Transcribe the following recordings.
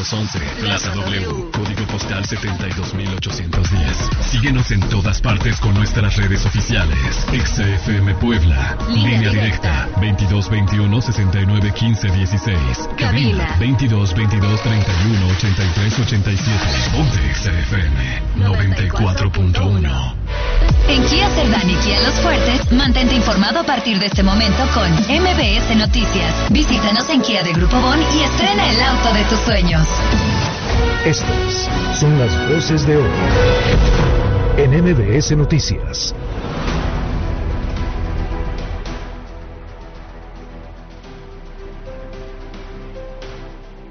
211, Plaza W, código postal 72810. Síguenos en todas partes con nuestras redes oficiales. XFM Puebla, línea, directa 2221 69 15 16. Cabina 22 22 31 83 87. Ponte XFM 94.1. En Kia Cerdán y Kia Los Fuertes, mantente informado a partir de este momento con MBS Noticias. Visítanos en Kia de Grupo Bon y estrena el auto de tus sueños. Estas son las voces de hoy en MBS Noticias.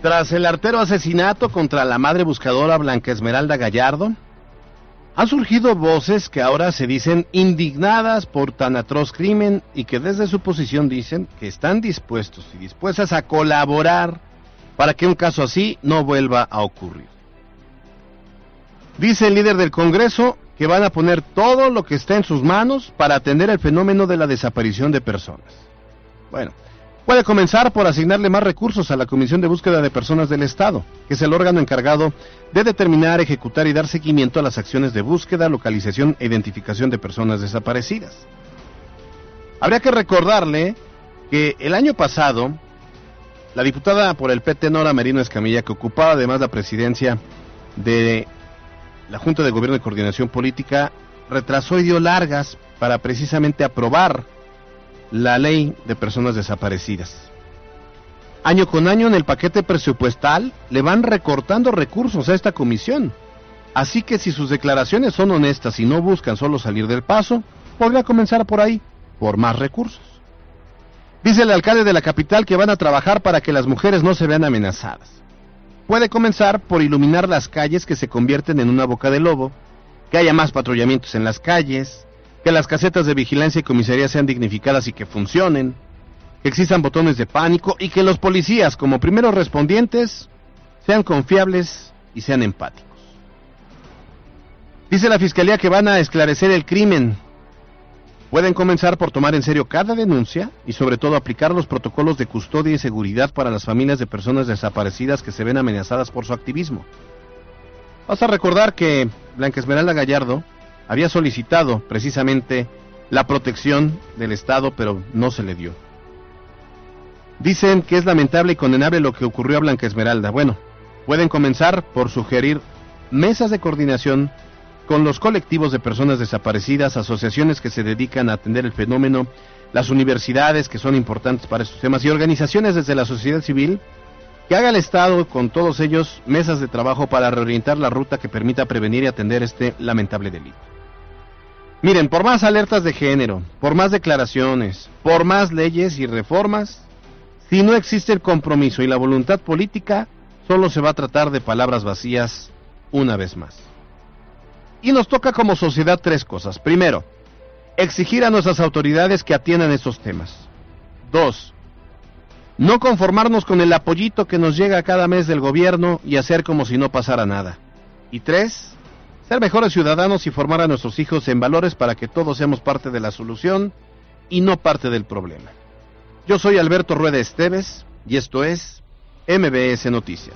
Tras el artero asesinato contra la madre buscadora Blanca Esmeralda Gallardo, han surgido voces que ahora se dicen indignadas por tan atroz crimen y que desde su posición dicen que están dispuestos y dispuestas a colaborar para que un caso así no vuelva a ocurrir. Dice el líder del Congreso que van a poner todo lo que está en sus manos para atender el fenómeno de la desaparición de personas. Bueno, Puede comenzar por asignarle más recursos a la Comisión de Búsqueda de Personas del Estado, que es el órgano encargado de determinar, ejecutar y dar seguimiento a las acciones de búsqueda, localización e identificación de personas desaparecidas. Habría que recordarle que el año pasado, la diputada por el PT Nora Merino Escamilla, que ocupaba además la presidencia de la Junta de Gobierno y Coordinación Política, retrasó y dio largas para precisamente aprobar la ley de personas desaparecidas. Año con año en el paquete presupuestal le van recortando recursos a esta comisión. Así que si sus declaraciones son honestas y no buscan solo salir del paso, podría comenzar por ahí, por más recursos. Dice el alcalde de la capital que van a trabajar para que las mujeres no se vean amenazadas. Puede comenzar por iluminar las calles que se convierten en una boca de lobo, que haya más patrullamientos en las calles, que las casetas de vigilancia y comisaría sean dignificadas y que funcionen, que existan botones de pánico y que los policías como primeros respondientes sean confiables y sean empáticos. Dice la Fiscalía que van a esclarecer el crimen. Pueden comenzar por tomar en serio cada denuncia y sobre todo aplicar los protocolos de custodia y seguridad para las familias de personas desaparecidas que se ven amenazadas por su activismo. Vas a recordar que Blanca Esmeralda Gallardo había solicitado precisamente la protección del Estado, pero no se le dio. Dicen que es lamentable y condenable lo que ocurrió a Blanca Esmeralda. Bueno, pueden comenzar por sugerir mesas de coordinación con los colectivos de personas desaparecidas, asociaciones que se dedican a atender el fenómeno, las universidades que son importantes para estos temas y organizaciones desde la sociedad civil que haga el Estado con todos ellos mesas de trabajo para reorientar la ruta que permita prevenir y atender este lamentable delito. Miren, por más alertas de género, por más declaraciones, por más leyes y reformas, si no existe el compromiso y la voluntad política, solo se va a tratar de palabras vacías una vez más. Y nos toca como sociedad tres cosas. Primero, exigir a nuestras autoridades que atiendan estos temas. Dos, no conformarnos con el apoyito que nos llega cada mes del gobierno y hacer como si no pasara nada. Y tres, ser mejores ciudadanos y formar a nuestros hijos en valores para que todos seamos parte de la solución y no parte del problema. Yo soy Alberto Rueda Esteves y esto es MBS Noticias.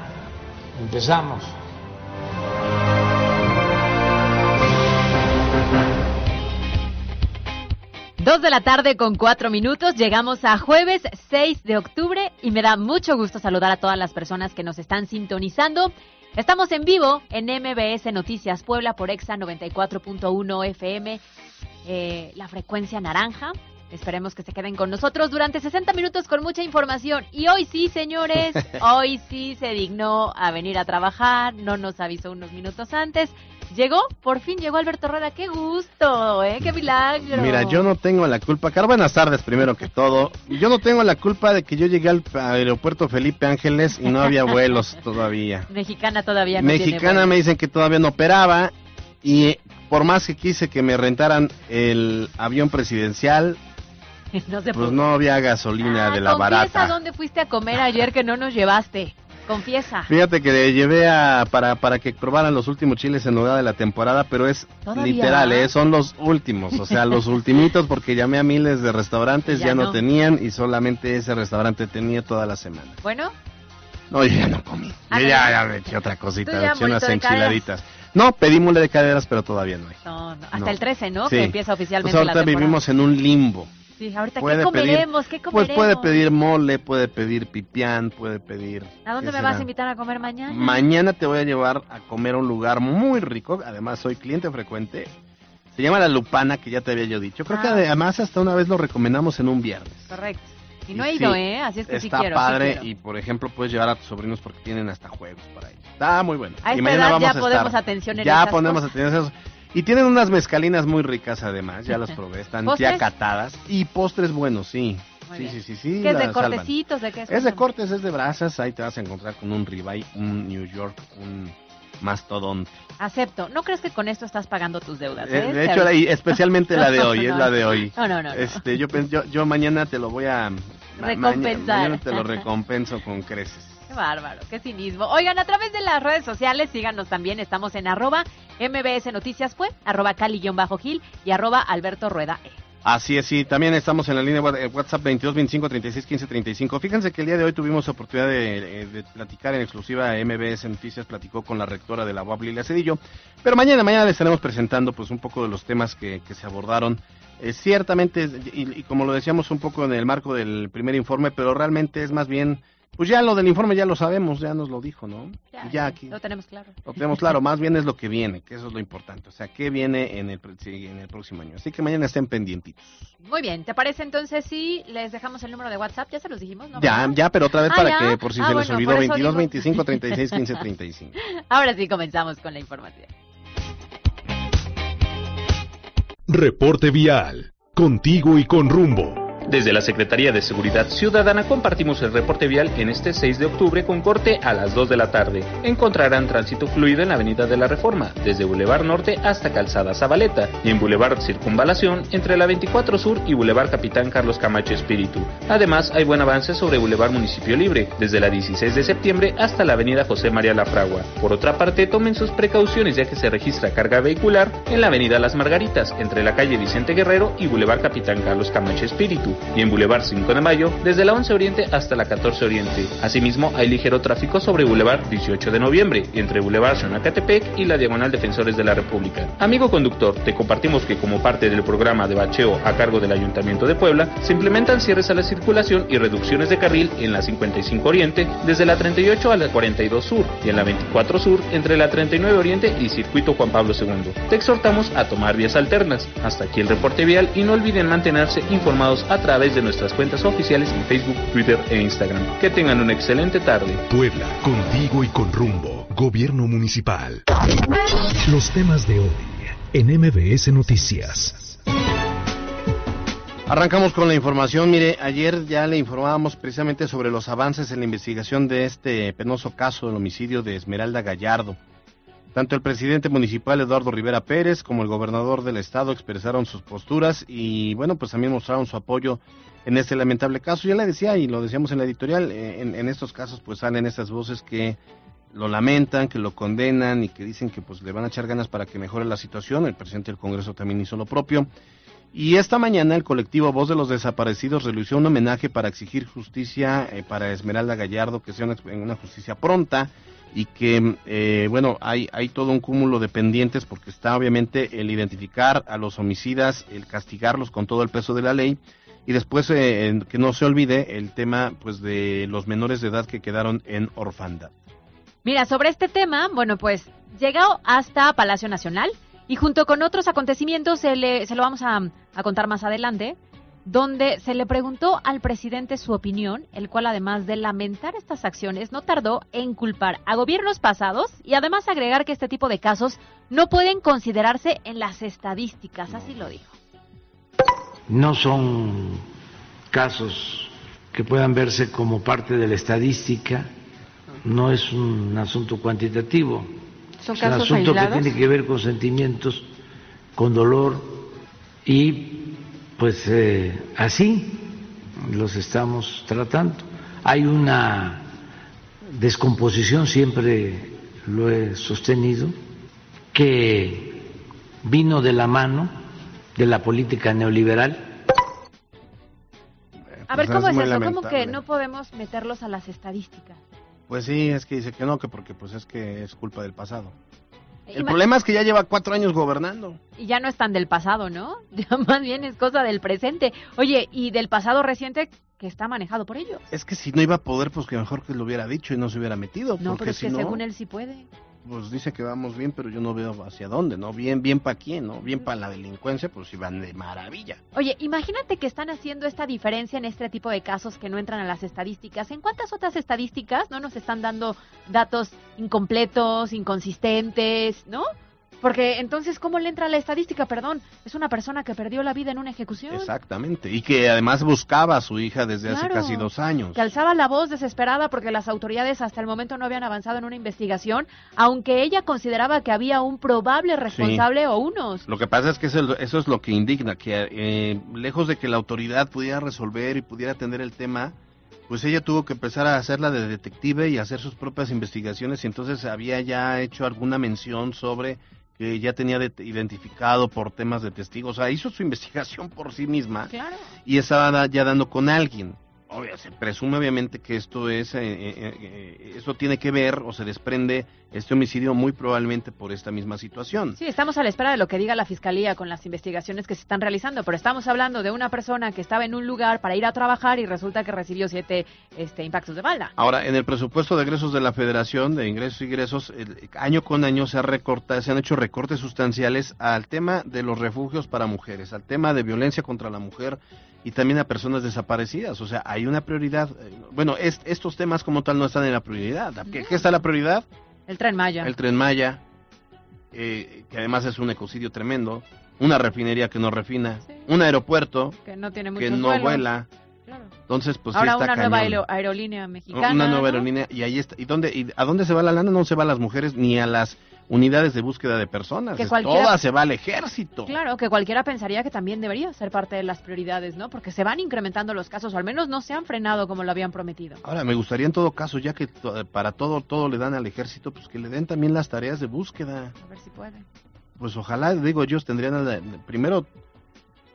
Empezamos. Dos de la tarde con cuatro minutos, llegamos a jueves 6 de octubre y me da mucho gusto saludar a todas las personas que nos están sintonizando. Estamos en vivo en MBS Noticias Puebla por Exa 94.1 FM, eh, la frecuencia naranja. Esperemos que se queden con nosotros durante 60 minutos con mucha información. Y hoy sí, señores, hoy sí se dignó a venir a trabajar, no nos avisó unos minutos antes. Llegó, por fin llegó Alberto Rueda, qué gusto, ¿eh? Qué milagro. Mira, yo no tengo la culpa. Caro, buenas tardes primero que todo. Yo no tengo la culpa de que yo llegué al aeropuerto Felipe Ángeles y no había vuelos todavía. Mexicana todavía no Mexicana me dicen que todavía no operaba y por más que quise que me rentaran el avión presidencial, no se pues no había gasolina Ah, de la confiesa barata. dónde fuiste a comer ayer que no nos llevaste. Confiesa. Fíjate que le llevé a, para, para que probaran los últimos chiles en nogada de la temporada, pero es ¿Todavía? literal, ¿eh? son los últimos, o sea, los ultimitos porque llamé a miles de restaurantes, Ya ya, no. no. tenían y solamente ese restaurante tenía toda la semana. Bueno, No, yo ya no comí. Ah, Yo ya, ya me eché otra cosita, me eché unas enchiladitas. No, pedí mole de caderas, pero todavía no hay. no, no, hasta No. el 13, ¿no? Sí. Que empieza oficialmente Pues la ahorita temporada. vivimos en un limbo. Sí, ahorita ¿qué Puede pedir- comeremos? ¿Qué comeremos? Pues puede pedir mole, puede pedir pipián, puede pedir... ¿A dónde ¿qué me vas será? a invitar a comer mañana? Mañana te voy a llevar a comer a un lugar muy rico, además soy cliente frecuente. Se llama La Lupana, que ya te había yo dicho. Creo que Ah. además hasta una vez lo recomendamos en un viernes. Correcto. Y no he ido, sí, ¿eh? Así es que sí Está quiero. sí padre quiero. y por ejemplo puedes llevar a tus sobrinos porque tienen hasta juegos para ellos. Está muy bueno. A y esta mañana edad vamos ya a estar. ponemos atención en Ya ponemos cosas. atención en eso. Y tienen unas mezcalinas muy ricas además, ya las probé, están ya catadas y postres buenos, sí. Sí, sí, sí, sí, ¿Qué es de salvan. cortecitos? ¿De qué es? Es de cortes, es de brasas, ahí te vas a encontrar con un ribeye, un New York, un mastodonte. Acepto. ¿No crees que con esto estás pagando tus deudas? Eh, eh? de hecho, la- y especialmente la de hoy, es No, la de hoy. No, no, no. Este, yo, yo, yo mañana te lo voy a... ma- Recompensar. mañana te lo recompenso con creces. Qué bárbaro, qué cinismo. Oigan, a través de las redes sociales, síganos también. Estamos en arroba MBS Noticias fue, arroba Cali-Gil y arroba Alberto Rueda E. Así es, sí. También estamos en la línea WhatsApp 22 25 36 15 35. Fíjense que el día de hoy tuvimos oportunidad de, eh, platicar en exclusiva MBS Noticias, platicó con la rectora de la UAB, Lilia Cedillo. Pero mañana, mañana les estaremos presentando pues un poco de los temas que, que se abordaron. Eh, ciertamente, y, y como lo decíamos un poco en el marco del primer informe, pero realmente es más bien, pues ya lo del informe ya lo sabemos, ya nos lo dijo, ¿no? Ya aquí. Lo tenemos claro. Lo tenemos claro, más bien es lo que viene, que eso es lo importante. O sea, qué viene en el, pre- sí, en el próximo año. Así que mañana estén pendientitos. Muy bien, ¿te parece entonces si les dejamos el número de WhatsApp? Ya se los dijimos, ¿no? Ya, ya, pero otra vez Ah, para ¿ya? que por si Ah, se les bueno, olvidó, por eso 22, digo. 25, 36, 15, 35. Ahora sí comenzamos con la información. Reporte vial. Contigo y con rumbo. Desde la Secretaría de Seguridad Ciudadana compartimos el reporte vial en este 6 de octubre con corte a las 2 de la tarde. Encontrarán tránsito fluido en la Avenida de la Reforma, desde Boulevard Norte hasta Calzada Zabaleta, y en Boulevard Circunvalación entre la 24 Sur y Boulevard Capitán Carlos Camacho Espíritu. Además, hay buen avance sobre Boulevard Municipio Libre, desde la 16 de septiembre hasta la Avenida José María Lafragua. Por otra parte, tomen sus precauciones ya que se registra carga vehicular en la Avenida Las Margaritas, entre la calle Vicente Guerrero y Boulevard Capitán Carlos Camacho Espíritu, y en Boulevard 5 de Mayo, desde la 11 Oriente hasta la 14 Oriente. Asimismo, hay ligero tráfico sobre Boulevard 18 de Noviembre, entre Boulevard Xonacatepec y la Diagonal Defensores de la República. Amigo conductor, te compartimos que como parte del programa de bacheo a cargo del Ayuntamiento de Puebla, se implementan cierres a la circulación y reducciones de carril en la 55 Oriente, desde la 38 a la 42 Sur, y en la 24 Sur, entre la 39 Oriente y Circuito Juan Pablo II. Te exhortamos a tomar vías alternas. Hasta aquí el reporte vial y no olviden mantenerse informados a través de nuestras cuentas oficiales en Facebook, Twitter e Instagram. Que tengan una excelente tarde. Puebla, contigo y con rumbo. Gobierno municipal. Los temas de hoy en MBS Noticias. Arrancamos con la información. Mire, ayer ya le informábamos precisamente sobre los avances en la investigación de este penoso caso del homicidio de Esmeralda Gallardo. Tanto el presidente municipal Eduardo Rivera Pérez como el gobernador del estado expresaron sus posturas y bueno, pues también mostraron su apoyo en este lamentable caso. Ya le decía y lo decíamos en la editorial, eh, en, estos casos pues salen estas voces que lo lamentan, que lo condenan y que dicen que pues le van a echar ganas para que mejore la situación. El presidente del Congreso también hizo lo propio. Y esta mañana el colectivo Voz de los Desaparecidos realizó un homenaje para exigir justicia eh, para Esmeralda Gallardo, que sea una, una justicia pronta y que, eh, bueno, hay, hay todo un cúmulo de pendientes porque está obviamente el identificar a los homicidas, el castigarlos con todo el peso de la ley y después eh, que no se olvide el tema pues de los menores de edad que quedaron en orfandad. Mira, sobre este tema, bueno, pues llegó hasta Palacio Nacional y junto con otros acontecimientos se, le, se lo vamos a, a contar más adelante. Donde se le preguntó al presidente su opinión, el cual además de lamentar estas acciones, no tardó en culpar a gobiernos pasados y además agregar que este tipo de casos no pueden considerarse en las estadísticas, así lo dijo. No son casos que puedan verse como parte de la estadística, no es un asunto cuantitativo, ¿Son es un casos asunto aislados? que tiene que ver con sentimientos, con dolor y pues eh, así los estamos tratando. Hay una descomposición, siempre lo he sostenido, que vino de la mano de la política neoliberal A ver, Pues ¿cómo es eso? ¿Cómo que no podemos meterlos a las estadísticas? Pues sí, es que dice que no, que porque pues es que es culpa del pasado. El problema es que ya lleva cuatro años gobernando. Y ya no es tan del pasado, ¿no? Ya más bien es cosa del presente. Oye, y del pasado reciente que está manejado por ellos. Es que si no iba a poder, pues que mejor que lo hubiera dicho y no se hubiera metido. No, porque pero es si que no, según él sí puede. Pues dice que vamos bien, pero yo no veo hacia dónde, ¿no? Bien, bien para quién, ¿no? Bien para la delincuencia, pues si van de maravilla. Oye, imagínate que están haciendo esta diferencia en este tipo de casos que no entran a las estadísticas. ¿En cuántas otras estadísticas no nos están dando datos incompletos, inconsistentes, ¿no? Porque entonces, ¿cómo le entra la estadística? Perdón, es una persona que perdió la vida en una ejecución. Exactamente. Y que además buscaba a su hija desde hace casi dos años. que alzaba la voz desesperada porque las autoridades hasta el momento no habían avanzado en una investigación, aunque ella consideraba que había un probable responsable o unos. Lo que pasa es que eso, eso es lo que indigna, que eh, lejos de que la autoridad pudiera resolver y pudiera atender el tema, pues ella tuvo que empezar a hacerla de detective y hacer sus propias investigaciones y entonces había ya hecho alguna mención sobre que ya tenía det- identificado por temas de testigos, o sea, hizo su investigación por sí misma Claro. y estaba ya dando con alguien. Obvio, se presume obviamente que esto es, eh, eh, eh, eso tiene que ver o se desprende este homicidio muy probablemente por esta misma situación. Sí, estamos a la espera de lo que diga la fiscalía con las investigaciones que se están realizando, pero estamos hablando de una persona que estaba en un lugar para ir a trabajar y resulta que recibió siete este, impactos de bala. Ahora, en el presupuesto de egresos de la Federación de Ingresos y Egresos, el- año con año se, ha recorta- se han hecho recortes sustanciales al tema de los refugios para mujeres, al tema de violencia contra la mujer y también a personas desaparecidas. O sea, hay una prioridad. Bueno, es- estos temas como tal no están en la prioridad. ¿Qué, qué está la prioridad? El tren Maya. El tren Maya, eh, que además es un ecocidio tremendo, una refinería que no refina, Sí. un aeropuerto que no tiene que muchos no vuelos. vuela. Claro. Entonces, pues sí Ahora está una nueva cañón. aerolínea mexicana. Una nueva ¿no? aerolínea y ahí está. ¿Y dónde y a dónde se va la lana? No se va a las mujeres ni a las unidades de búsqueda de personas. Que cualquiera- Toda se va al ejército. Claro, que cualquiera pensaría que también debería ser parte de las prioridades, ¿no? Porque se van incrementando los casos, o al menos no se han frenado como lo habían prometido. Ahora, me gustaría en todo caso, ya que to- para todo todo le dan al ejército, pues que le den también las tareas de búsqueda. A ver si puede. Pues ojalá, digo, ellos tendrían la- primero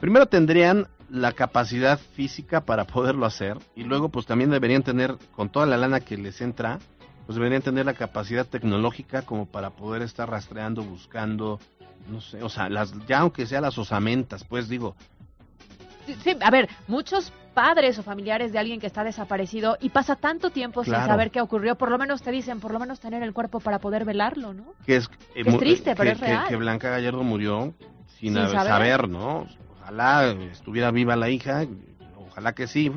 primero tendrían la capacidad física para poderlo hacer y luego pues también deberían tener con toda la lana que les entra, pues deberían tener la capacidad tecnológica como para poder estar rastreando, buscando, no sé, o sea, las ya aunque sea las osamentas, pues digo, Sí, a ver, muchos padres o familiares de alguien que está desaparecido y pasa tanto tiempo sin saber qué ocurrió, por lo menos te dicen, por lo menos tener el cuerpo para poder velarlo, ¿no? que es, eh, Es triste, pero que, es que- real. que Blanca Gallardo murió sin, saber. saber, ¿no? Ojalá estuviera viva la hija, ojalá que sí,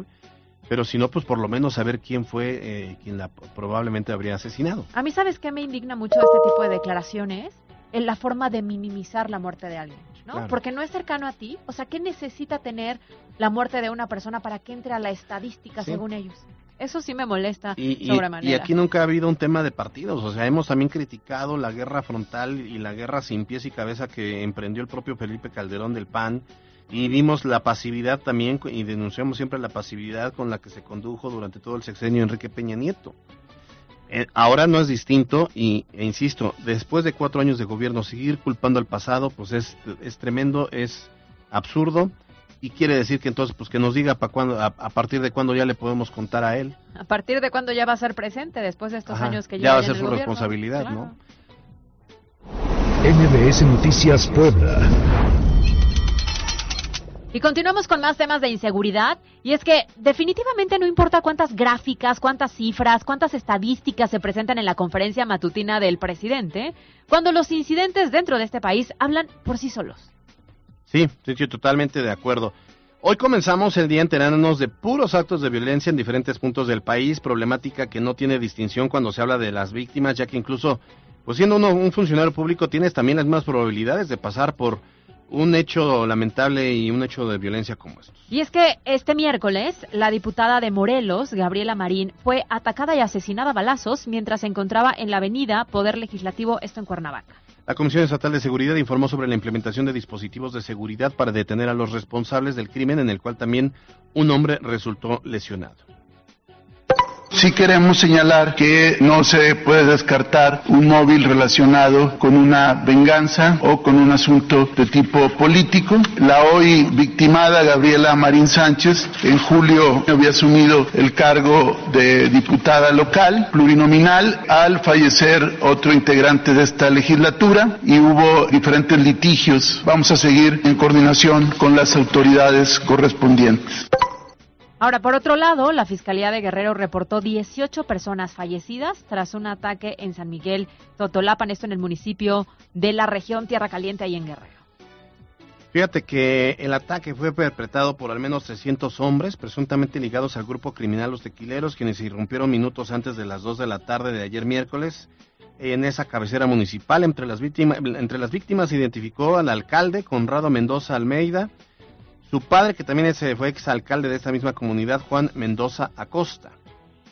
pero si no, pues por lo menos saber quién fue eh, quien la probablemente habría asesinado. A mí, ¿sabes qué me indigna mucho este tipo de declaraciones? En la forma de minimizar la muerte de alguien, ¿no? Claro. Porque no es cercano a ti. O sea, ¿qué necesita tener la muerte de una persona para que entre a la estadística Sí. según ellos? Eso sí me molesta Y, y- sobremanera. y aquí nunca ha habido un tema de partidos, o sea, hemos también criticado la guerra frontal y la guerra sin pies y cabeza que emprendió el propio Felipe Calderón del PAN y vimos la pasividad también y denunciamos siempre la pasividad con la que se condujo durante todo el sexenio Enrique Peña Nieto. Eh, ahora no es distinto y, e insisto, después de cuatro años de gobierno seguir culpando al pasado, pues es, es tremendo, es absurdo y quiere decir que entonces pues que nos diga para cuándo, a, a partir de cuándo ya le podemos contar a él. ¿A partir de cuándo ya va a ser presente después de estos Ajá, años que ya va a ser su gobierno? responsabilidad, Claro. ¿no? MBS Noticias Puebla. Y continuamos con más temas de inseguridad. Y es que definitivamente no importa cuántas gráficas, cuántas cifras, cuántas estadísticas se presentan en la conferencia matutina del presidente, cuando los incidentes dentro de este país hablan por sí solos. Sí, sí, totalmente de acuerdo. Hoy comenzamos el día enterándonos de puros actos de violencia en diferentes puntos del país, problemática que no tiene distinción cuando se habla de las víctimas, ya que incluso, pues siendo uno un funcionario público, tienes también las mismas probabilidades de pasar por un hecho lamentable y un hecho de violencia como estos. Y es que este miércoles la diputada de Morelos, Gabriela Marín, fue atacada y asesinada a balazos mientras se encontraba en la avenida Poder Legislativo, esto en Cuernavaca. La Comisión Estatal de Seguridad informó sobre la implementación de dispositivos de seguridad para detener a los responsables del crimen en el cual también un hombre resultó lesionado. Sí queremos señalar que no se puede descartar un móvil relacionado con una venganza o con un asunto de tipo político. La hoy victimada Gabriela Marín Sánchez en julio había asumido el cargo de diputada local plurinominal al fallecer otro integrante de esta legislatura y hubo diferentes litigios. Vamos a seguir en coordinación con las autoridades correspondientes. Ahora, por otro lado, la Fiscalía de Guerrero reportó 18 personas fallecidas tras un ataque en San Miguel Totolapan, esto en el municipio de la región Tierra Caliente, ahí en Guerrero. Fíjate que el ataque fue perpetrado por al menos 300 hombres, presuntamente ligados al grupo criminal Los Tequileros, quienes irrumpieron minutos antes de las 2 de la tarde de ayer miércoles en esa cabecera municipal. Entre las, víctimas, entre las víctimas se identificó al alcalde Conrado Mendoza Almeida, su padre, que también es, fue exalcalde de esta misma comunidad, Juan Mendoza Acosta.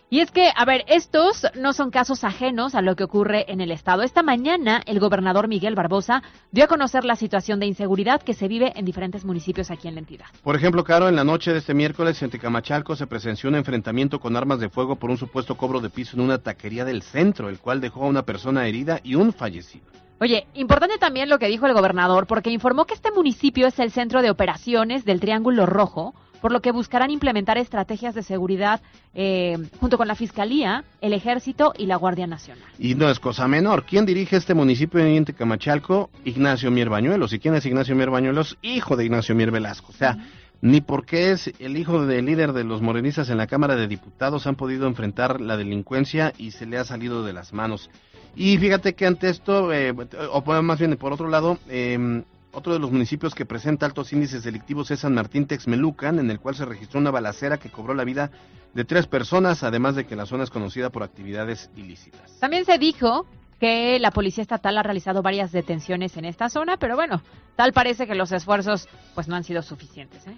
Y es que, a ver, estos no son casos ajenos a lo que ocurre en el Estado. Esta mañana, el gobernador Miguel Barbosa dio a conocer la situación de inseguridad que se vive en diferentes municipios aquí en la entidad. Por ejemplo, Caro, en la noche de este miércoles en Tecamachalco se presenció un enfrentamiento con armas de fuego por un supuesto cobro de piso en una taquería del centro, el cual dejó a una persona herida y un fallecido. Oye, importante también lo que dijo el gobernador, porque informó que este municipio es el centro de operaciones del Triángulo Rojo, por lo que buscarán implementar estrategias de seguridad eh, junto con la Fiscalía, el Ejército y la Guardia Nacional. Y no es cosa menor. ¿Quién dirige este municipio en Tecamachalco? Ignacio Mier Bañuelos. ¿Y quién es Ignacio Mier Bañuelos? Hijo de Ignacio Mier Velasco. O sea, ni porque es el hijo del líder de los morenistas en la Cámara de Diputados han podido enfrentar la delincuencia y se le ha salido de las manos. Y fíjate que ante esto, eh, o más bien por otro lado, eh, otro de los municipios que presenta altos índices delictivos es San Martín Texmelucan, en el cual se registró una balacera que cobró la vida de tres personas, además de que la zona es conocida por actividades ilícitas. También se dijo que la policía estatal ha realizado varias detenciones en esta zona, pero bueno, tal parece que los esfuerzos pues no han sido suficientes. ¿eh?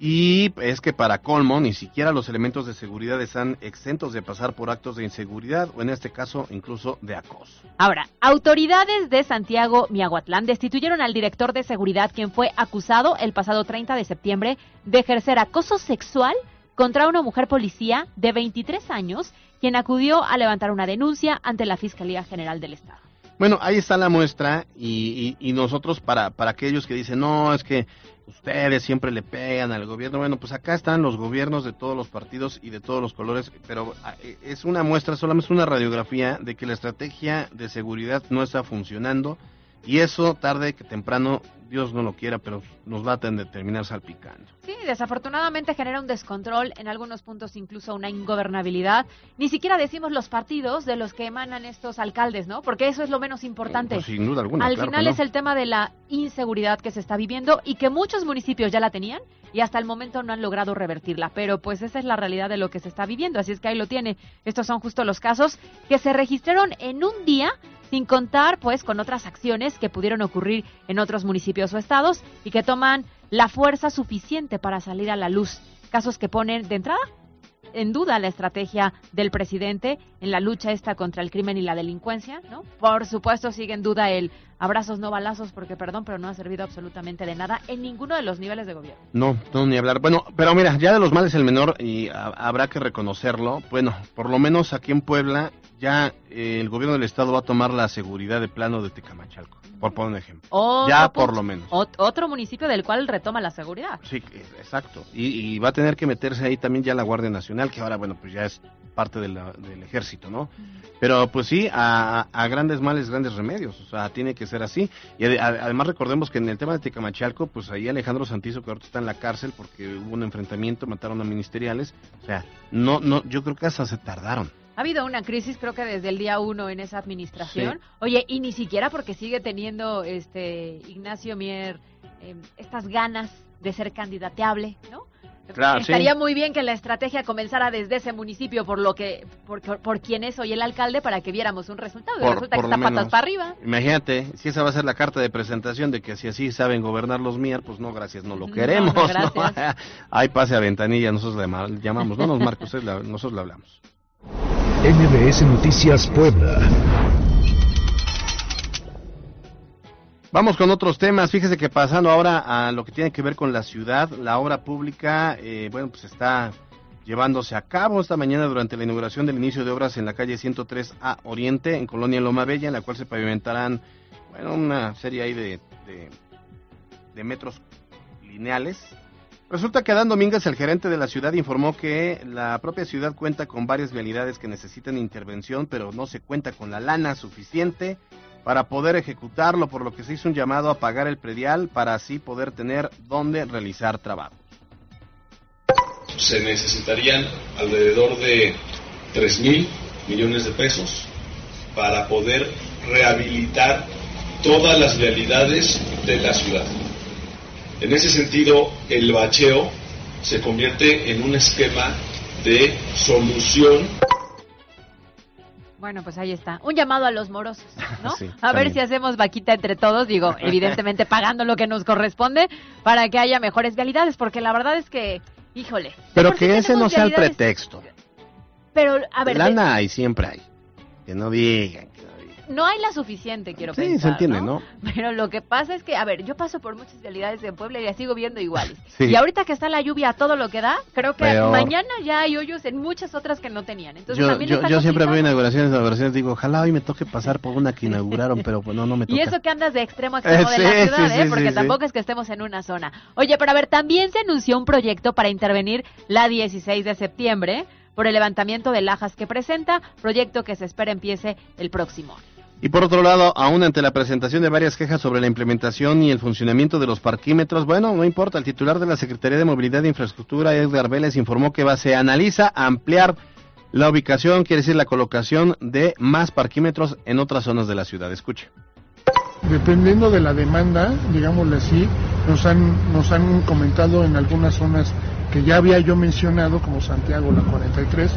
Y es que para colmo, ni siquiera los elementos de seguridad están exentos de pasar por actos de inseguridad o en este caso incluso de acoso. Ahora, autoridades de Santiago Miahuatlán destituyeron al director de seguridad quien fue acusado el pasado 30 de septiembre de ejercer acoso sexual contra una mujer policía de 23 años quien acudió a levantar una denuncia ante la Fiscalía General del Estado. Bueno, ahí está la muestra y, y, nosotros para, para aquellos que dicen, no, es que ustedes siempre le pegan al gobierno. Bueno, pues acá están los gobiernos de todos los partidos y de todos los colores, pero ah, e, es una muestra, solamente es una radiografía de que la estrategia de seguridad no está funcionando y eso tarde que temprano, Dios no lo quiera, pero nos va a terminar salpicando. Sí, desafortunadamente genera un descontrol, en algunos puntos incluso una ingobernabilidad. Ni siquiera decimos los partidos de los que emanan estos alcaldes, ¿no? Porque eso es lo menos importante. Pues sin duda alguna. Al claro final no. es el tema de la inseguridad que se está viviendo y que muchos municipios ya la tenían y hasta el momento no han logrado revertirla. Pero pues esa es la realidad de lo que se está viviendo. Así es que ahí lo tiene. Estos son justo los casos que se registraron en un día sin contar pues con otras acciones que pudieron ocurrir en otros municipios o estados y que toman la fuerza suficiente para salir a la luz. Casos que ponen de entrada en duda la estrategia del presidente en la lucha esta contra el crimen y la delincuencia, ¿no? Por supuesto sigue en duda el abrazos no balazos porque perdón, pero no ha servido absolutamente de nada en ninguno de los niveles de gobierno. No, no, ni hablar. Bueno, pero mira, ya de los males el menor y a- habrá que reconocerlo. Bueno, por lo menos aquí en Puebla ya eh, el gobierno del estado va a tomar la seguridad de plano de Tecamachalco, por poner un ejemplo. Ya por lo menos. ot- otro municipio del cual retoma la seguridad. Sí, exacto. Y, y va a tener que meterse ahí también ya la Guardia Nacional, que ahora, bueno, pues ya es parte de la- del ejército, ¿no? Pero pues sí, a, a grandes males, grandes remedios. O sea, tiene que ser así. Y además recordemos que en el tema de Tecamachalco, pues ahí Alejandro Santizo, que ahorita está en la cárcel porque hubo un enfrentamiento, mataron a ministeriales. O sea, no, no, yo creo que hasta se tardaron. Ha habido una crisis, creo que desde el día uno en esa administración. Oye, y ni siquiera porque sigue teniendo este Ignacio Mier eh, estas ganas de ser candidateable, ¿no? Claro, Estaría sí. muy bien que la estrategia comenzara desde ese municipio por lo que por, por quien es hoy el alcalde para que viéramos un resultado. Por- resulta que está patas para arriba. Imagínate, si esa va a ser la carta de presentación de que si así saben gobernar los Mier, pues no, gracias, no lo queremos. no. Ahí pase a ventanilla, nosotros le ma- llamamos, no nos marque usted, la- nosotros le hablamos. MBS Noticias Puebla. Vamos con otros temas. Fíjese que pasando ahora a lo que tiene que ver con la ciudad, la obra pública, eh, bueno, pues está llevándose a cabo esta mañana durante la inauguración del inicio de obras en la calle 103A Oriente, en Colonia Loma Bella, en la cual se pavimentarán, bueno, una serie ahí de, de, de metros lineales. Resulta que Adán Domínguez, el gerente de la ciudad, informó que la propia ciudad cuenta con varias vialidades que necesitan intervención, pero no se cuenta con la lana suficiente para poder ejecutarlo, por lo que se hizo un llamado a pagar el predial para así poder tener dónde realizar trabajo. se necesitarían alrededor de 3 mil millones de pesos para poder rehabilitar todas las vialidades de la ciudad. En ese sentido, el bacheo se convierte en un esquema de solución Bueno, pues ahí está. Un llamado a los morosos, ¿no? Sí, a ver también. si hacemos vaquita entre todos, digo, evidentemente pagando lo que nos corresponde para que haya mejores vialidades, porque la verdad es que, híjole. Pero sí que ese no sea el pretexto. Pero, a ver, de- Lana hay, siempre hay. Que no digan. No hay la suficiente, quiero Sí, pensar. se entiende, ¿no? Pero lo que pasa es que, a ver, yo paso por muchas vialidades en Puebla y las sigo viendo iguales. Sí. Y ahorita que está la lluvia a todo lo que da, creo que Peor. mañana ya hay hoyos en muchas otras que no tenían. Entonces Yo, también yo, siempre veo inauguraciones, inauguraciones, digo, ojalá hoy me toque pasar por una que inauguraron, pero pues no, no me toca. Y eso que andas de extremo a extremo Eh, de la sí, ciudad, sí, ¿eh? sí, Porque sí, tampoco es que estemos en una zona. Oye, pero a ver, también se anunció un proyecto para intervenir la 16 de septiembre por el levantamiento de lajas que presenta, proyecto que se espera empiece el próximo. año. Y por otro lado, aún ante la presentación de varias quejas sobre la implementación y el funcionamiento de los parquímetros, bueno, no importa, el titular de la Secretaría de Movilidad e Infraestructura, Edgar Vélez, informó que va, se analiza ampliar la ubicación, quiere decir la colocación de más parquímetros en otras zonas de la ciudad. Escuche. Dependiendo de la demanda, digámosle así, nos han, nos han comentado en algunas zonas que ya había yo mencionado, como Santiago, la 43,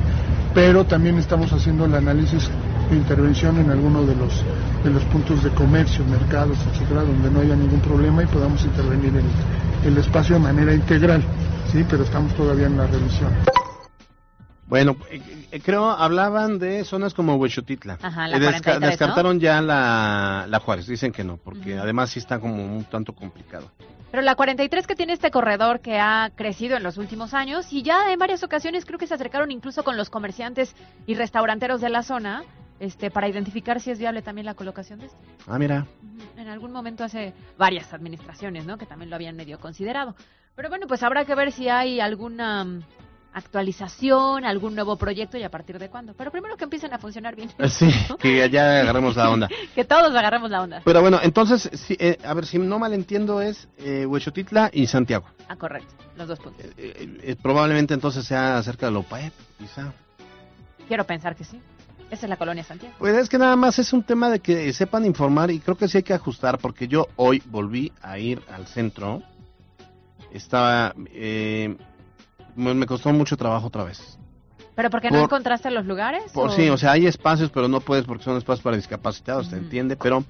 pero también estamos haciendo el análisis de intervención en algunos de los, de los puntos de comercio, mercados, etcétera, donde no haya ningún problema y podamos intervenir el, el espacio de manera integral, sí, pero estamos todavía en la revisión. Bueno, eh, eh, creo hablaban de zonas como Huechotitla. Ajá, la Eh, 43, ¿no? Descartaron ya la, la Juárez, dicen que no, porque además sí está como un tanto complicado. Pero la 43 que tiene este corredor que ha crecido en los últimos años y ya en varias ocasiones creo que se acercaron incluso con los comerciantes y restauranteros de la zona este para identificar si es viable también la colocación de esto. Ah, mira. En algún momento hace varias administraciones, ¿no? Que también lo habían medio considerado. Pero bueno, pues habrá que ver si hay alguna actualización, algún nuevo proyecto y a partir de cuándo. Pero primero que empiecen a funcionar bien. Eh, Sí, que ya agarremos la onda. que todos agarremos la onda. Pero bueno, entonces, sí, eh, a ver, si no malentiendo es eh, Huechotitla y Santiago. Ah, correcto, los dos puntos. Eh, eh, probablemente entonces sea cerca de Lopaep, quizá. Quiero pensar que sí. Esa es la colonia Santiago. Pues es que nada más es un tema de que sepan informar y creo que sí hay que ajustar porque yo hoy volví a ir al centro. Estaba... Eh, me costó mucho trabajo otra vez. ¿Pero porque no Por- encontraste los lugares? Por sí, o sea, hay espacios, pero no puedes porque son espacios para discapacitados, se entiende, pero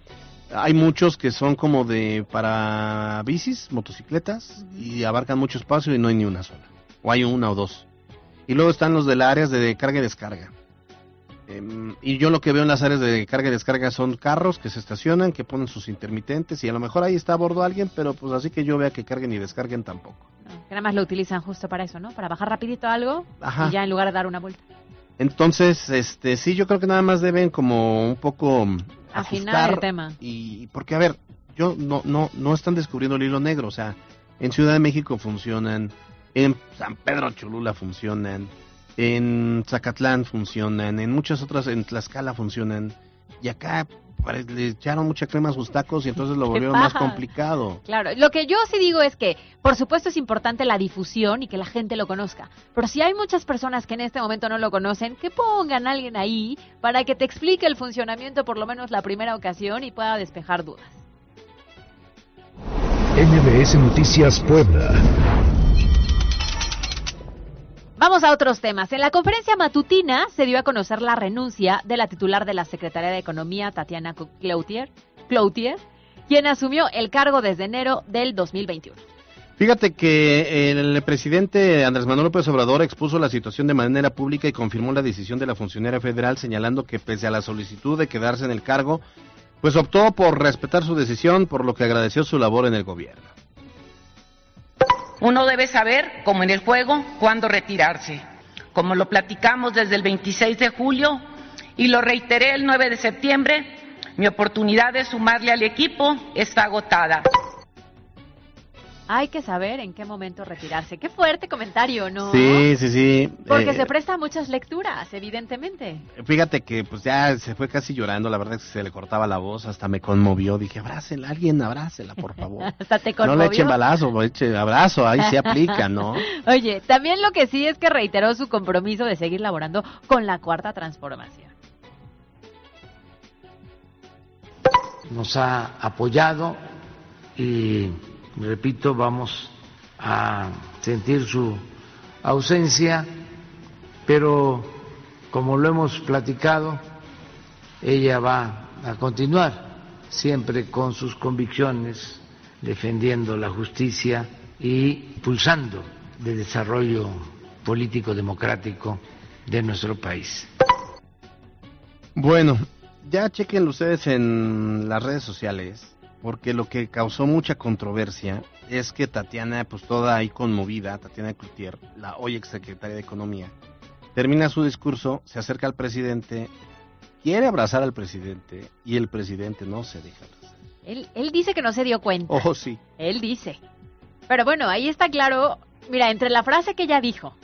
hay muchos que son como de para bicis, motocicletas y abarcan mucho espacio y no hay ni una sola. O hay una o dos. Y luego están los de las áreas de carga y descarga. Em, y yo lo que veo en las áreas de carga y descarga son carros que se estacionan, que ponen sus intermitentes y a lo mejor ahí está a bordo alguien, pero pues así que yo vea que carguen y descarguen tampoco. Que nada más lo utilizan justo para eso, ¿no? Para bajar rapidito algo Ajá. y ya en lugar de dar una vuelta. Entonces, este, sí, yo creo que nada más deben como un poco Afinar ajustar el tema. y porque a ver, yo no no no están descubriendo el hilo negro, o sea, en Ciudad de México funcionan, en San Pedro Cholula funcionan, en Zacatlán funcionan, en muchas otras en Tlaxcala funcionan y acá le echaron mucha crema a sus tacos y entonces lo ¿Qué volvieron más complicado. Claro, lo que yo sí digo es que, por supuesto, es importante la difusión y que la gente lo conozca. Pero si hay muchas personas que en este momento no lo conocen, que pongan a alguien ahí para que te explique el funcionamiento por lo menos la primera ocasión y pueda despejar dudas. MBS Noticias Puebla. Vamos a otros temas. En la conferencia matutina se dio a conocer la renuncia de la titular de la Secretaría de Economía, Tatiana Cloutier, Cloutier quien asumió el cargo desde enero del 2021. Fíjate que el presidente Andrés Manuel López Obrador expuso la situación de manera pública y confirmó la decisión de la funcionaria federal señalando que pese a la solicitud de quedarse en el cargo, pues optó por respetar su decisión, por lo que agradeció su labor en el gobierno. Uno debe saber, como en el juego, cuándo retirarse. Como lo platicamos desde el 26 de julio y lo reiteré el 9 de septiembre, mi oportunidad de sumarle al equipo está agotada. Hay que saber en qué momento retirarse. Qué fuerte comentario, ¿no? Sí, sí, sí. Porque eh, se presta a muchas lecturas, evidentemente. Fíjate que pues ya se fue casi llorando, la verdad es que se le cortaba la voz, hasta me conmovió. Dije, abrácela, alguien abrácela, por favor. hasta te conmovió. No le echen balazo, eche abrazo, ahí se aplica, ¿no? Oye, también lo que sí es que reiteró su compromiso de seguir laborando con la cuarta transformación. Nos ha apoyado y repito, vamos a sentir su ausencia, pero como lo hemos platicado, ella va a continuar siempre con sus convicciones, defendiendo la justicia y pulsando el desarrollo político democrático de nuestro país. Bueno, ya chequen ustedes en las redes sociales porque lo que causó mucha controversia es que Tatiana, pues toda ahí conmovida, Tatiana Cloutier, la hoy exsecretaria de Economía, termina su discurso, se acerca al presidente, quiere abrazar al presidente y el presidente no se deja abrazar. Él, él dice que no se dio cuenta. Oh, sí. Él dice. Pero bueno, ahí está claro, mira, entre la frase que ella dijo,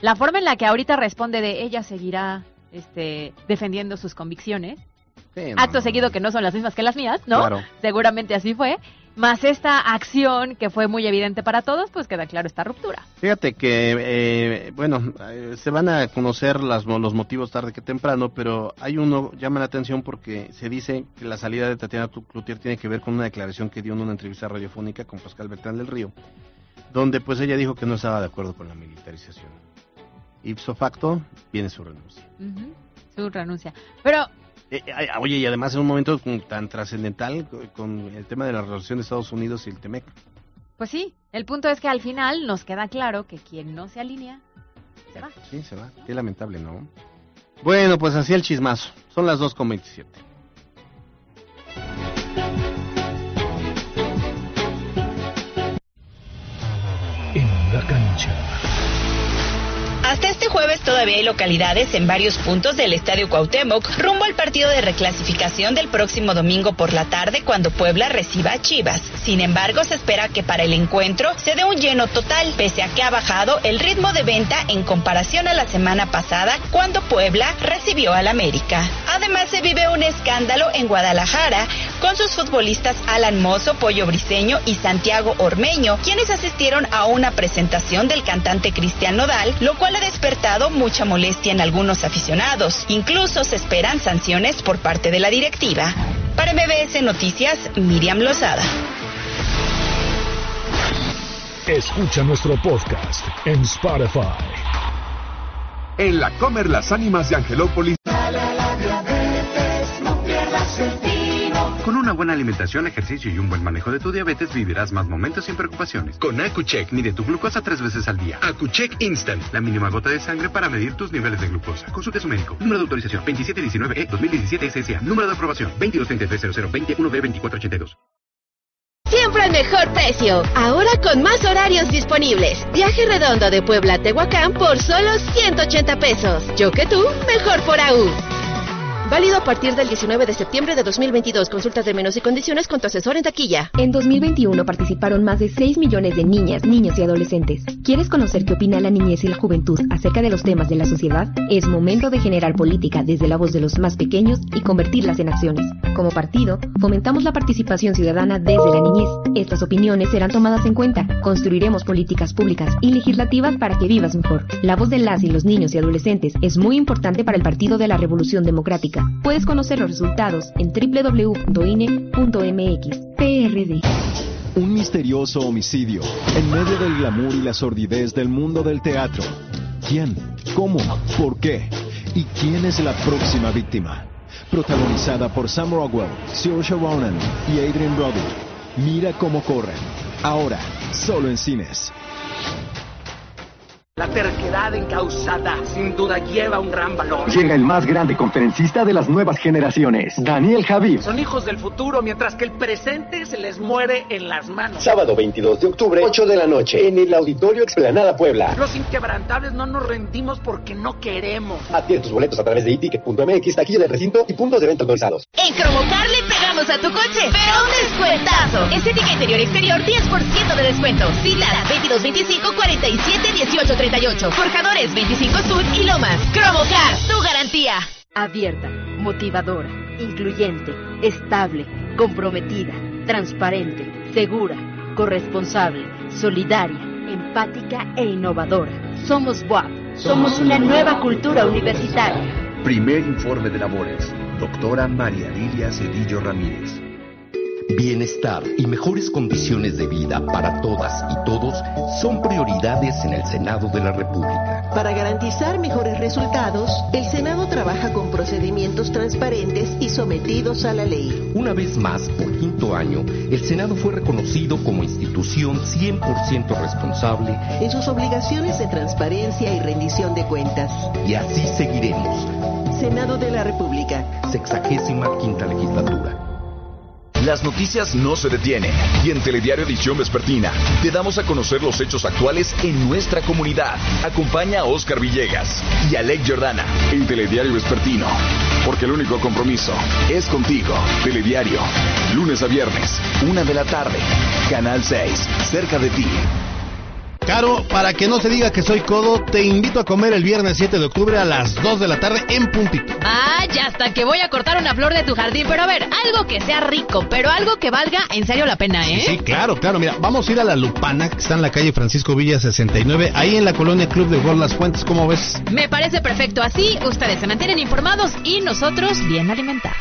la forma en la que ahorita responde de ella seguirá este, defendiendo sus convicciones, Acto seguido que no son las mismas que las mías, ¿no? Seguramente así fue. Más esta acción que fue muy evidente para todos, pues queda claro esta ruptura. Fíjate que, eh, bueno, eh, se van a conocer las, los motivos tarde que temprano, pero hay uno, llama la atención porque se dice que la salida de Tatiana Cloutier tiene que ver con una declaración que dio en una entrevista radiofónica con Pascal Bertrán del Río, donde pues ella dijo que no estaba de acuerdo con la militarización. Ipso facto, viene su renuncia. Su renuncia. Pero eh, eh, oye, y además en un momento tan trascendental con el tema de la relación de Estados Unidos y el TEMEC. Pues sí, el punto es que al final nos queda claro que quien no se alinea, se va. Sí, se va. Qué lamentable, ¿no? Bueno, pues así el chismazo. Son las 2.27. Hasta este jueves todavía hay localidades en varios puntos del Estadio Cuauhtémoc rumbo al partido de reclasificación del próximo domingo por la tarde cuando Puebla reciba a Chivas. Sin embargo, se espera que para el encuentro se dé un lleno total, pese a que ha bajado el ritmo de venta en comparación a la semana pasada cuando Puebla recibió al América. Además, se vive un escándalo en Guadalajara con sus futbolistas Alan Mozo, Pollo Briseño y Santiago Ormeño, quienes asistieron a una presentación del cantante Cristian Nodal, lo cual ha despertado mucha molestia en algunos aficionados. Incluso se esperan sanciones por parte de la directiva. Para MBS Noticias, Miriam Lozada. Escucha nuestro podcast en Spotify. En la Comer Las Ánimas de Angelópolis. Con una buena alimentación, ejercicio y un buen manejo de tu diabetes vivirás más momentos sin preocupaciones. Con AcuCheck mide tu glucosa tres veces al día. AcuCheck Instant, la mínima gota de sangre para medir tus niveles de glucosa. Consulte a su médico. Número de autorización 2719E 2017 SSA. Número de aprobación 22330020 Siempre al mejor precio. Ahora con más horarios disponibles. Viaje redondo de Puebla a Tehuacán por solo 180 pesos. Yo que tú, mejor por AU. Válido a partir del 19 de septiembre de 2022. Consultas de menos y condiciones con tu asesor en taquilla. En 2021 participaron más de 6 millones de niñas, niños y adolescentes. ¿Quieres conocer qué opina la niñez y la juventud acerca de los temas de la sociedad? Es momento de generar política desde la voz de los más pequeños y convertirlas en acciones. Como partido, fomentamos la participación ciudadana desde la niñez. Estas opiniones serán tomadas en cuenta. Construiremos políticas públicas y legislativas para que vivas mejor. La voz de las y los niños y adolescentes es muy importante para el Partido de la Revolución Democrática Puedes conocer los resultados en www.ine.mx. PRD. Un misterioso homicidio en medio del glamour y la sordidez del mundo del teatro. ¿Quién? ¿Cómo? ¿Por qué? ¿Y quién es la próxima víctima? Protagonizada por Sam Rockwell, Saoirse Ronan y Adrian Brody. Mira cómo corren. Ahora, solo en cines. La terquedad encausada sin duda lleva un gran valor. Llega el más grande conferencista de las nuevas generaciones, Daniel Javid. Son hijos del futuro, mientras que el presente se les muere en las manos. Sábado 22 de octubre, 8 de la noche, en el Auditorio Explanada Puebla. Los inquebrantables no nos rendimos porque no queremos. Adquiere tus boletos a través de iticket.mx, taquilla del recinto y puntos de venta autorizados. En Cromocar le pegamos a tu coche, pero un descuentazo. Estética interior exterior, 10% de descuento. Citas 22 25 47 18 38. Forjadores 25 Sur y Lomas. Cromocar, tu garantía. Abierta, motivadora, incluyente, estable, comprometida, transparente, segura, corresponsable, solidaria, empática e innovadora. Somos WAP. Somos una nueva cultura universitaria. Primer informe de labores. Doctora María Lilia Cedillo Ramírez. Bienestar y mejores condiciones de vida para todas y todos son prioridades en el Senado de la República. Para garantizar mejores resultados, el Senado trabaja con procedimientos transparentes y sometidos a la ley. Una vez más, por quinto año, el Senado fue reconocido como institución 100% responsable en sus obligaciones de transparencia y rendición de cuentas. Y así seguiremos. Senado de la República. Sexagésima quinta legislatura. Las noticias no se detienen y en Telediario Edición Vespertina te damos a conocer los hechos actuales en nuestra comunidad. Acompaña a Oscar Villegas y Alec Jordana en Telediario Vespertino, porque el único compromiso es contigo. Telediario, lunes a viernes, una de la tarde, Canal 6, cerca de ti. Caro, para que no se diga que soy codo, te invito a comer el viernes 7 de octubre a las 2 de la tarde en puntito. Ah, ya hasta que voy a cortar una flor de tu jardín. Pero a ver, algo que sea rico, pero algo que valga en serio la pena, ¿eh? Sí, claro, claro. Mira, vamos a ir a la Lupana, que está en la calle Francisco Villa 69, ahí en la colonia Club de World Las Fuentes. ¿Cómo ves? Me parece perfecto. Así ustedes se mantienen informados y nosotros bien alimentados.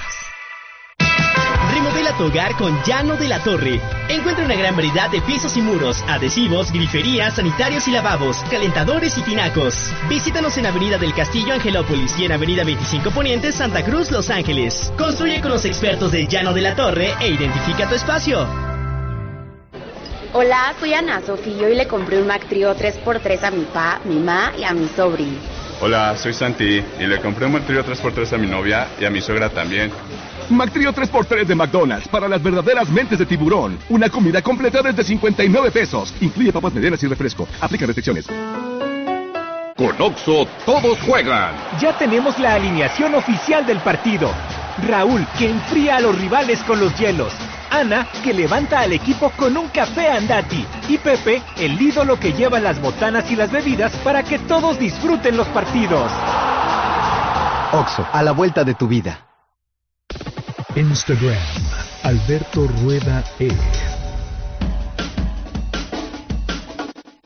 Remodela tu hogar con Llano de la Torre. Encuentra una gran variedad de pisos y muros, adhesivos, griferías, sanitarios y lavabos, calentadores y tinacos. Visítanos en Avenida del Castillo Angelópolis y en Avenida 25 Poniente Santa Cruz, Los Ángeles. Construye con los expertos de Llano de la Torre e identifica tu espacio. Hola, soy Ana Sofía y hoy le compré un Mac Trio 3x3 a mi pa, mi ma y a mi sobrino. Hola, soy Santi y le compré un Mac Trio 3x3 a mi novia y a mi suegra también. McTrio 3x3 de McDonald's para las verdaderas mentes de tiburón. Una comida completa desde 59 pesos. Incluye papas medianas y refresco. Aplica restricciones. Con Oxo, todos juegan. Ya tenemos la alineación oficial del partido. Raúl, que enfría a los rivales con los hielos. Ana, que levanta al equipo con un café andati. Y Pepe, el ídolo que lleva las botanas y las bebidas para que todos disfruten los partidos. Oxo, a la vuelta de tu vida. Instagram, Alberto Rueda E.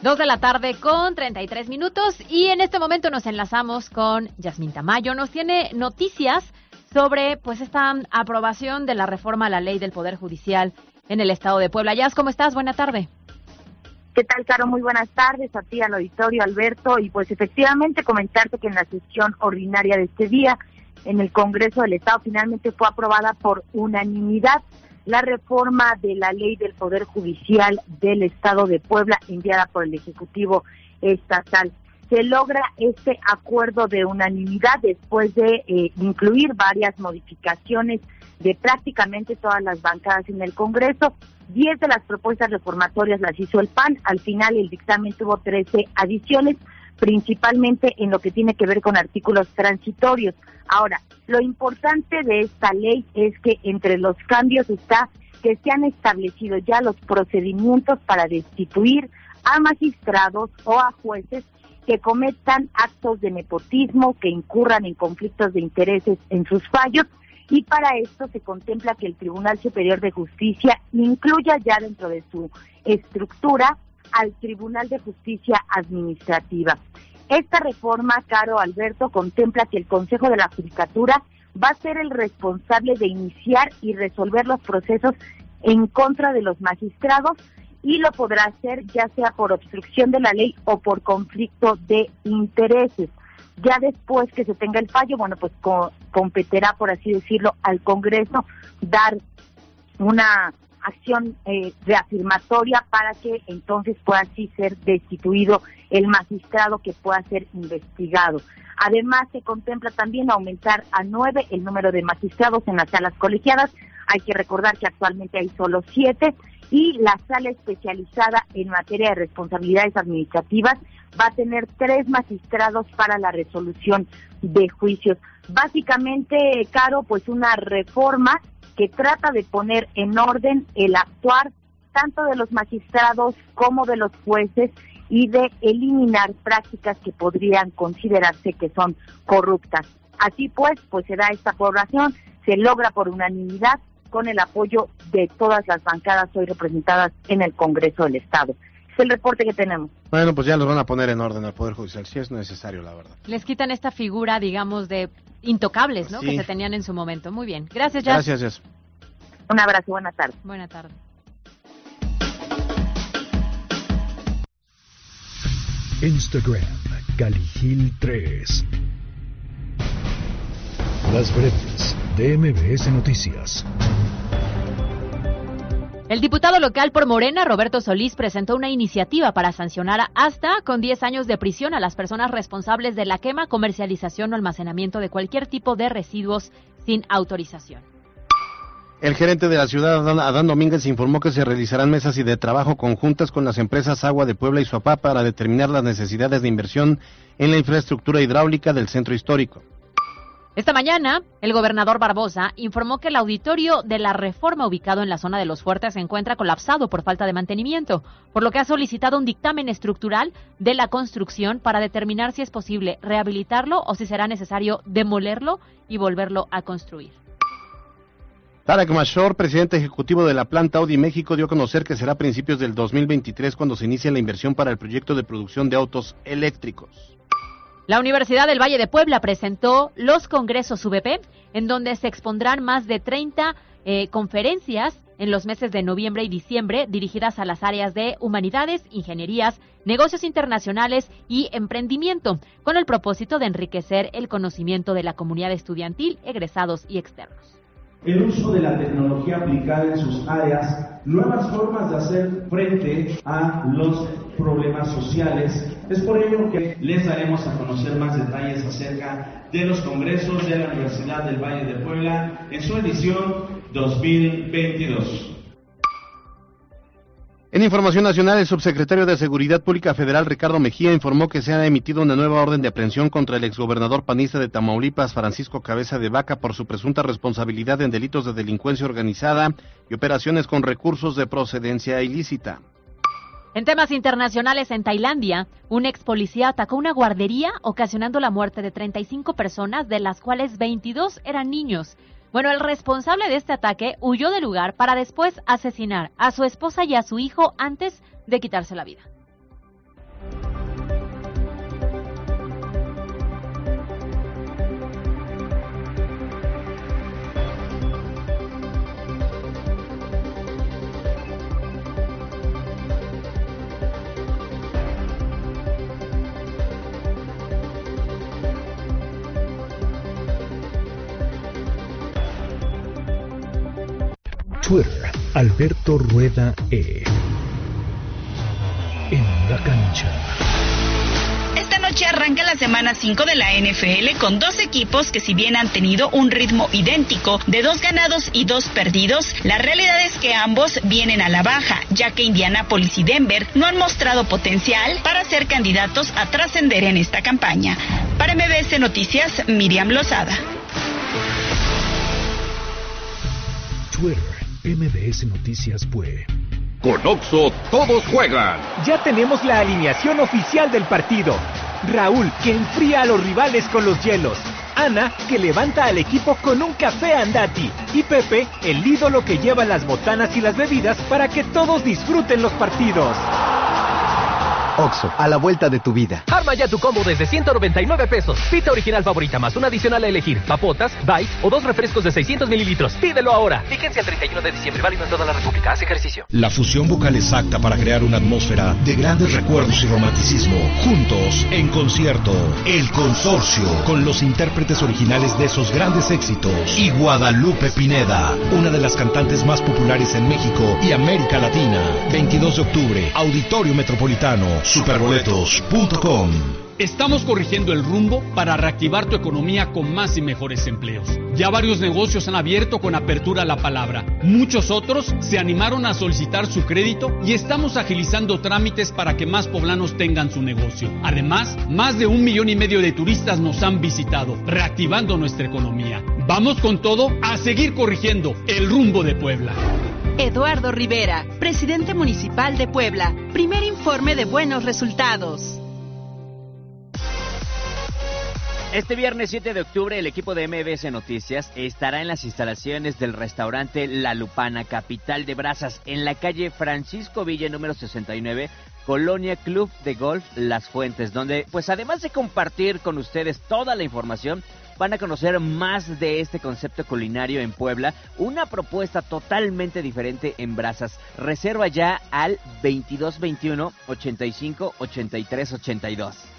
Dos de la tarde con 33 minutos y en este momento nos enlazamos con Yasmin Tamayo. Nos tiene noticias sobre pues esta aprobación de la reforma a la ley del Poder Judicial en el Estado de Puebla. Yas, ¿cómo estás? Buena tarde. ¿Qué tal, Caro? Muy buenas tardes a ti, al auditorio, Alberto. Y pues efectivamente comentarte que en la sesión ordinaria de este día en el Congreso del Estado finalmente fue aprobada por unanimidad la reforma de la ley del Poder Judicial del Estado de Puebla enviada por el Ejecutivo Estatal. Se logra este acuerdo de unanimidad después de eh, incluir varias modificaciones de prácticamente todas las bancadas en el Congreso. Diez de las propuestas reformatorias las hizo el PAN. Al final el dictamen tuvo trece adiciones principalmente en lo que tiene que ver con artículos transitorios. Ahora, lo importante de esta ley es que entre los cambios está que se han establecido ya los procedimientos para destituir a magistrados o a jueces que cometan actos de nepotismo, que incurran en conflictos de intereses en sus fallos, y para esto se contempla que el Tribunal Superior de Justicia incluya ya dentro de su estructura al Tribunal de Justicia Administrativa. Esta reforma, Caro Alberto, contempla que el Consejo de la Judicatura va a ser el responsable de iniciar y resolver los procesos en contra de los magistrados y lo podrá hacer ya sea por obstrucción de la ley o por conflicto de intereses. Ya después que se tenga el fallo, bueno, pues competirá, por así decirlo, al Congreso dar una acción eh, reafirmatoria para que entonces pueda así ser destituido el magistrado que pueda ser investigado. Además, se contempla también aumentar a nueve el número de magistrados en las salas colegiadas. Hay que recordar que actualmente hay solo siete y la sala especializada en materia de responsabilidades administrativas va a tener tres magistrados para la resolución de juicios. Básicamente, Caro, pues una reforma que trata de poner en orden el actuar tanto de los magistrados como de los jueces y de eliminar prácticas que podrían considerarse que son corruptas. Así pues, pues se da esta población, se logra por unanimidad con el apoyo de todas las bancadas hoy representadas en el Congreso del Estado. El reporte que tenemos. Bueno, pues ya los van a poner en orden al Poder Judicial, si es necesario, la verdad. Les quitan esta figura, digamos, de intocables, ¿no? Que se tenían en su momento. Muy bien. Gracias, Jazz. Gracias, Jazz. Un abrazo, buena tarde. Buena tarde. Instagram, Caligil 3. Las breves de MBS Noticias. El diputado local por Morena, Roberto Solís, presentó una iniciativa para sancionar hasta con 10 años de prisión a las personas responsables de la quema, comercialización o almacenamiento de cualquier tipo de residuos sin autorización. El gerente de la ciudad, Adán Domínguez, informó que se realizarán mesas y de trabajo conjuntas con las empresas Agua de Puebla y Suapá para determinar las necesidades de inversión en la infraestructura hidráulica del centro histórico. Esta mañana, el gobernador Barbosa informó que el auditorio de la reforma ubicado en la zona de los fuertes se encuentra colapsado por falta de mantenimiento, por lo que ha solicitado un dictamen estructural de la construcción para determinar si es posible rehabilitarlo o si será necesario demolerlo y volverlo a construir. Tarek Mashor, presidente ejecutivo de la planta Audi México, dio a conocer que será a principios del 2023 cuando se inicie la inversión para el proyecto de producción de autos eléctricos. La Universidad del Valle de Puebla presentó los congresos VP, en donde se expondrán más de 30 eh, conferencias en los meses de noviembre y diciembre dirigidas a las áreas de humanidades, ingenierías, negocios internacionales y emprendimiento, con el propósito de enriquecer el conocimiento de la comunidad estudiantil, egresados y externos el uso de la tecnología aplicada en sus áreas, nuevas formas de hacer frente a los problemas sociales. Es por ello que les daremos a conocer más detalles acerca de los congresos de la Universidad del Valle de Puebla en su edición 2022. En información nacional, el subsecretario de Seguridad Pública Federal, Ricardo Mejía, informó que se ha emitido una nueva orden de aprehensión contra el exgobernador panista de Tamaulipas, Francisco Cabeza de Vaca, por su presunta responsabilidad en delitos de delincuencia organizada y operaciones con recursos de procedencia ilícita. En temas internacionales, en Tailandia, un ex policía atacó una guardería ocasionando la muerte de 35 personas, de las cuales 22 eran niños. Bueno, el responsable de este ataque huyó del lugar para después asesinar a su esposa y a su hijo antes de quitarse la vida. Twitter, Alberto Rueda E. En la cancha. Esta noche arranca la semana 5 de la NFL con dos equipos que si bien han tenido un ritmo idéntico de dos ganados y dos perdidos, la realidad es que ambos vienen a la baja, ya que Indianapolis y Denver no han mostrado potencial para ser candidatos a trascender en esta campaña. Para MBS Noticias, Miriam Lozada. Twitter MBS Noticias fue. Con Oxo, todos juegan. Ya tenemos la alineación oficial del partido. Raúl, que enfría a los rivales con los hielos. Ana, que levanta al equipo con un café andati. Y Pepe, el ídolo que lleva las botanas y las bebidas para que todos disfruten los partidos. Oxo, a la vuelta de tu vida. Arma ya tu combo desde 199 pesos. Pizza original favorita más una adicional a elegir. Papotas, bites o dos refrescos de 600 mililitros. Pídelo ahora. Fíjense el 31 de diciembre. Válido en toda la República. Haz ejercicio. La fusión vocal exacta para crear una atmósfera de grandes recuerdos y romanticismo. Juntos, en concierto. El Consorcio, con los intérpretes originales de esos grandes éxitos. Y Guadalupe Pineda, una de las cantantes más populares en México y América Latina. 22 de octubre, Auditorio Metropolitano superboletos.com. Estamos corrigiendo el rumbo para reactivar tu economía con más y mejores empleos. Ya varios negocios han abierto con apertura a la palabra. Muchos otros se animaron a solicitar su crédito y estamos agilizando trámites para que más poblanos tengan su negocio. Además, más de un millón y medio de turistas nos han visitado, reactivando nuestra economía. Vamos con todo a seguir corrigiendo el rumbo de Puebla. Eduardo Rivera, presidente municipal de Puebla. Primer informe de buenos resultados. Este viernes 7 de octubre el equipo de MBS Noticias estará en las instalaciones del restaurante La Lupana, capital de Brazas, en la calle Francisco Villa número 69, Colonia Club de Golf Las Fuentes, donde pues además de compartir con ustedes toda la información, van a conocer más de este concepto culinario en Puebla, una propuesta totalmente diferente en Brazas. Reserva ya al 2221 85 83 82.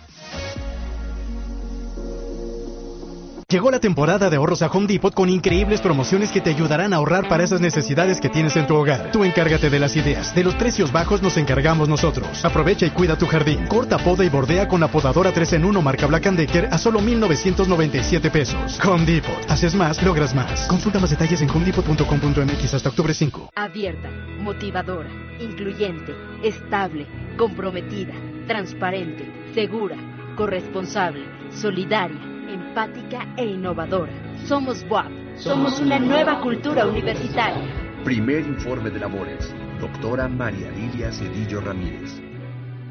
Llegó la temporada de ahorros a Home Depot con increíbles promociones que te ayudarán a ahorrar para esas necesidades que tienes en tu hogar. Tú encárgate de las ideas. De los precios bajos nos encargamos nosotros. Aprovecha y cuida tu jardín. Corta, poda y bordea con la podadora 3 en 1 marca Black Decker a solo 1,997 pesos. Home Depot. Haces más, logras más. Consulta más detalles en homedepot.com.mx hasta octubre 5. Abierta, motivadora, incluyente, estable, comprometida, transparente, segura, corresponsable, solidaria empática e innovadora. Somos WAP. Somos una nueva cultura universitaria. Primer informe de labores. Doctora María Lilia Cedillo Ramírez.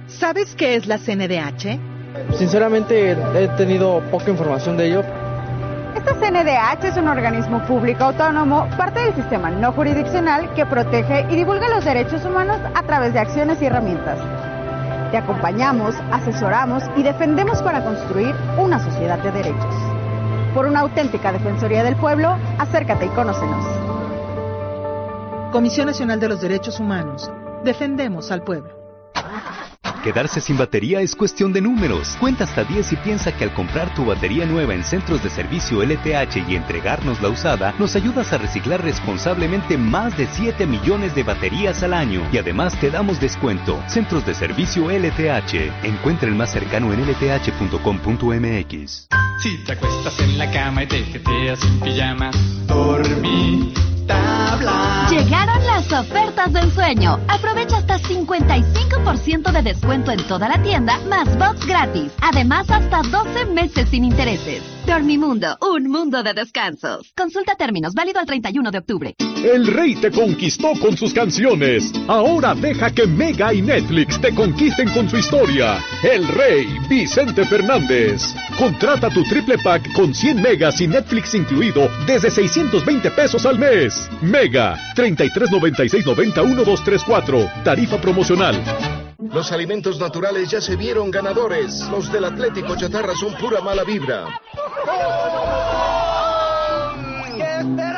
¿Sabes qué es la CNDH? Sinceramente he tenido poca información de ello. Esta CNDH es un organismo público autónomo, parte del sistema no jurisdiccional que protege y divulga los derechos humanos a través de acciones y herramientas. Te acompañamos, asesoramos y defendemos para construir una sociedad de derechos. Por una auténtica Defensoría del Pueblo, acércate y conócenos. Comisión Nacional de los Derechos Humanos. Defendemos al pueblo. Quedarse sin batería es cuestión de números. Cuenta hasta 10 y piensa que al comprar tu batería nueva en centros de servicio LTH y entregarnos la usada, nos ayudas a reciclar responsablemente más de 7 millones de baterías al año. Y además te damos descuento. Centros de servicio LTH. Encuentra el más cercano en lth.com.mx. Si te acuestas en la cama y te jeteas sin pijama, dormí Llegaron las ofertas del sueño. Aprovecha hasta 55% de descuento en toda la tienda, más box gratis. Además, hasta 12 meses sin intereses. Dormimundo, un mundo de descansos. Consulta términos, válido al 31 de octubre. El rey te conquistó con sus canciones. Ahora deja que Mega y Netflix te conquisten con su historia. El rey, Vicente Fernández. Contrata tu triple pack con 100 megas y Netflix incluido desde 620 pesos al mes. Mega, 3396901234. Tarifa promocional. Los alimentos naturales ya se vieron ganadores. Los del Atlético Chatarra son pura mala vibra.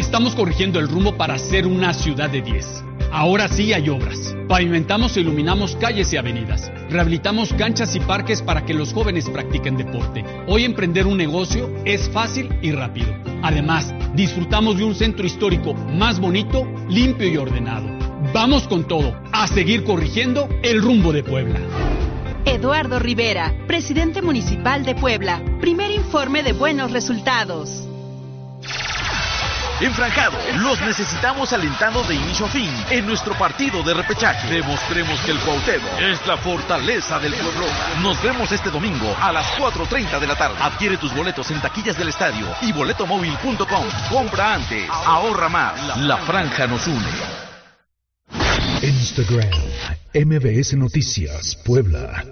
Estamos corrigiendo el rumbo para ser una ciudad de 10. Ahora sí hay obras. Pavimentamos e iluminamos calles y avenidas. Rehabilitamos canchas y parques para que los jóvenes practiquen deporte. Hoy emprender un negocio es fácil y rápido. Además, disfrutamos de un centro histórico más bonito, limpio y ordenado. Vamos con todo, a seguir corrigiendo el rumbo de Puebla. Eduardo Rivera, presidente municipal de Puebla. Primer informe de buenos resultados. Enfranjado, los necesitamos alentando de inicio a fin en nuestro partido de repechaje. Demostremos que el Cuauhtémoc es la fortaleza del pueblo. Nos vemos este domingo a las 4.30 de la tarde. Adquiere tus boletos en taquillas del estadio y boletomóvil.com. Compra antes, ahorra más. La franja nos une. Instagram, MBS Noticias, Puebla.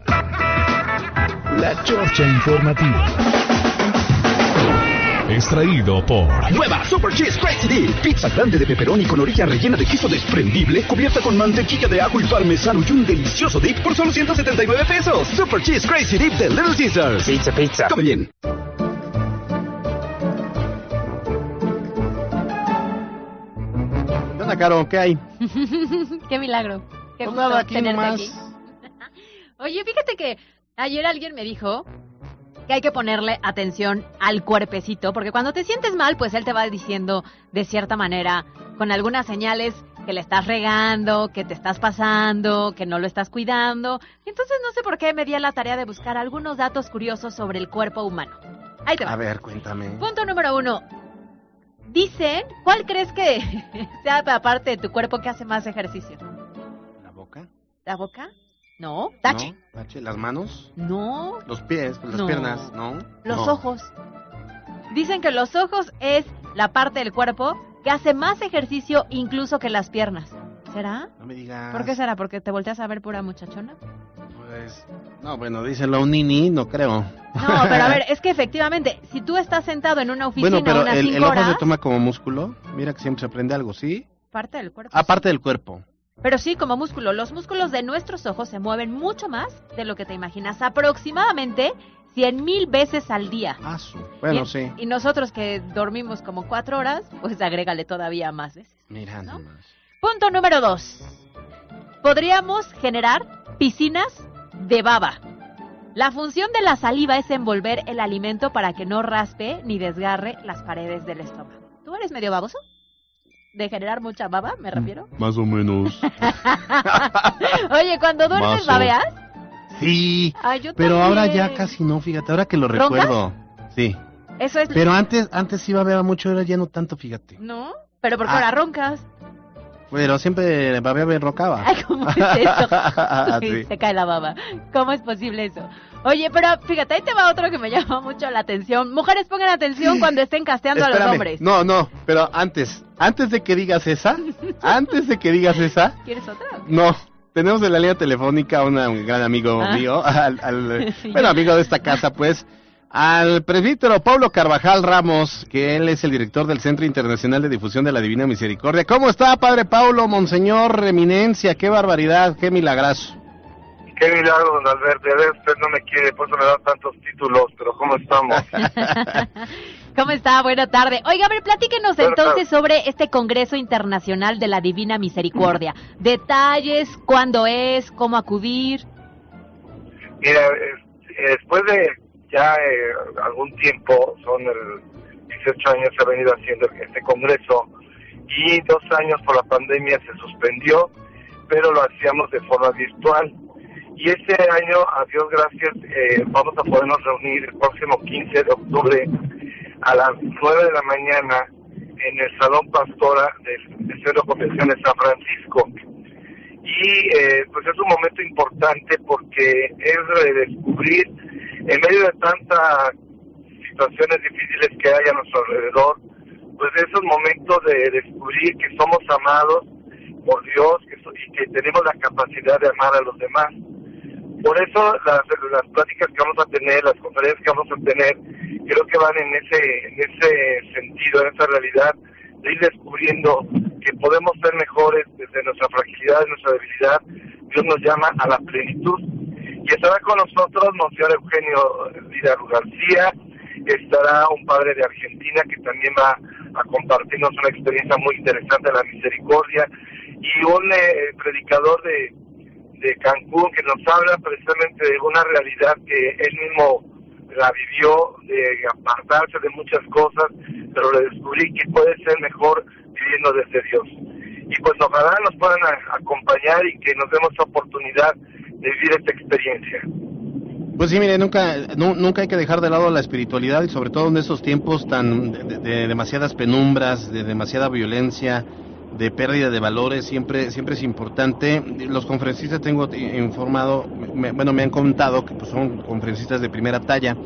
La Chorcha Informativa. Extraído por Nueva Super Cheese Crazy Dip. Pizza grande de pepperoni con orilla rellena de queso desprendible, cubierta con mantequilla de ajo y parmesano y un delicioso dip por solo 179 pesos. Super Cheese Crazy Dip de Little Caesars. Pizza, pizza. Come bien. ¿Qué onda, Caro? ¿Qué hay? Qué milagro. Qué Pues gusto nada, aquí tenerte aquí. Oye, fíjate que ayer alguien me dijo que hay que ponerle atención al cuerpecito, porque cuando te sientes mal, pues él te va diciendo de cierta manera, con algunas señales, que le estás regando, que te estás pasando, que no lo estás cuidando. Entonces no sé por qué me di a la tarea de buscar algunos datos curiosos sobre el cuerpo humano. Ahí te va. A ver, cuéntame. Punto número uno. Dicen, ¿cuál crees que sea la parte de tu cuerpo que hace más ejercicio? ¿La boca? ¿La boca? No. Tache. ¿No? ¿Tache? ¿Las manos? No. ¿Los pies? ¿Las No. piernas? ¿No? Los No. ojos. Dicen que los ojos es la parte del cuerpo que hace más ejercicio incluso que las piernas. ¿Será? No me digas. ¿Por qué será? ¿Porque te volteas a ver pura muchachona? Pues, no, bueno, díselo a un nini, no creo. No, pero a ver, es que efectivamente, si tú estás sentado en una oficina Bueno, pero unas el, cinco el ojo horas, se toma como músculo. Mira que siempre se aprende algo, ¿sí? parte del cuerpo. Aparte del cuerpo. Pero sí, como músculo. Los músculos de nuestros ojos se mueven mucho más de lo que te imaginas. Aproximadamente 100 mil veces al día. Ah, Bueno, y, sí. Y nosotros que dormimos como cuatro horas, pues agrégale todavía más veces. Mira nomás. Punto número dos. Podríamos generar piscinas de baba. La función de la saliva es envolver el alimento para que no raspe ni desgarre las paredes del estómago. ¿Tú eres medio baboso? ¿De generar mucha baba, me refiero? Más o menos. Oye, cuando duermes babeas, Sí. Ay, yo pero ahora ya casi no, fíjate, ahora que lo ¿Roncas? recuerdo. Sí. eso es... Pero antes, antes sí babeaba mucho, ahora ya no tanto, fíjate. ¿No? Pero porque Ah. ahora roncas. Pero siempre babeaba y roncaba. Ay, ¿cómo es eso? Se cae la baba. ¿Cómo es posible eso? Oye, pero fíjate, ahí te va otro que me llama mucho la atención. Mujeres pongan atención cuando estén casteando a los hombres. No, no, pero antes, antes de que digas esa, antes de que digas esa, ¿Quieres otra? no. Tenemos en la línea telefónica a un gran amigo Ah. mío, al, al- bueno, amigo de esta casa, pues, al presbítero Pablo Carvajal Ramos, que él es el director del Centro Internacional de Difusión de la Divina Misericordia. ¿Cómo está, padre Paulo, monseñor, eminencia? ¡Qué barbaridad, qué milagrazo! Qué milagro, don Alberto. Ya ve, usted no me quiere, por eso me da tantos títulos, pero ¿cómo estamos? ¿Cómo está? Buena tarde. Oiga, a ver, platíquenos entonces sobre este Congreso Internacional de la Divina Misericordia. Detalles, cuándo es, cómo acudir. Mira, es- eh, después de ya eh, algún tiempo, son el 18 años se ha venido haciendo este congreso y dos años por la pandemia se suspendió, pero lo hacíamos de forma virtual. Y este año, a Dios gracias, eh, vamos a podernos reunir el próximo 15 de octubre a las 9 de la mañana en el Salón Pastora del Centro de Convención de San Francisco. Y eh, pues es un momento importante porque es redescubrir, en medio de tantas situaciones difíciles que hay a nuestro alrededor, pues esos momentos de descubrir que somos amados por Dios que so- y que tenemos la capacidad de amar a los demás. Por eso las, las pláticas que vamos a tener, las conferencias que vamos a tener, creo que van en ese, en ese sentido, en esa realidad, de ir descubriendo que podemos ser mejores desde nuestra fragilidad, nuestra debilidad. Dios nos llama a la plenitud. Y estará con nosotros Monseñor Eugenio Vidal García, estará un padre de Argentina que también va a compartirnos una experiencia muy interesante de la misericordia y un eh, predicador de, de Cancún que nos habla precisamente de una realidad que él mismo la vivió, de apartarse de muchas cosas, pero de descubrir que puede ser mejor viviendo desde Dios. Y pues ojalá nos puedan acompañar y que nos demos la oportunidad de vivir esta experiencia. Pues sí, mire, nunca, nu- nunca hay que dejar de lado la espiritualidad y sobre todo en estos tiempos tan de, de- de demasiadas penumbras, de demasiada violencia, de pérdida de valores, siempre, siempre es importante. Los conferencistas tengo informado, me- bueno, me han contado que pues, son conferencistas de primera talla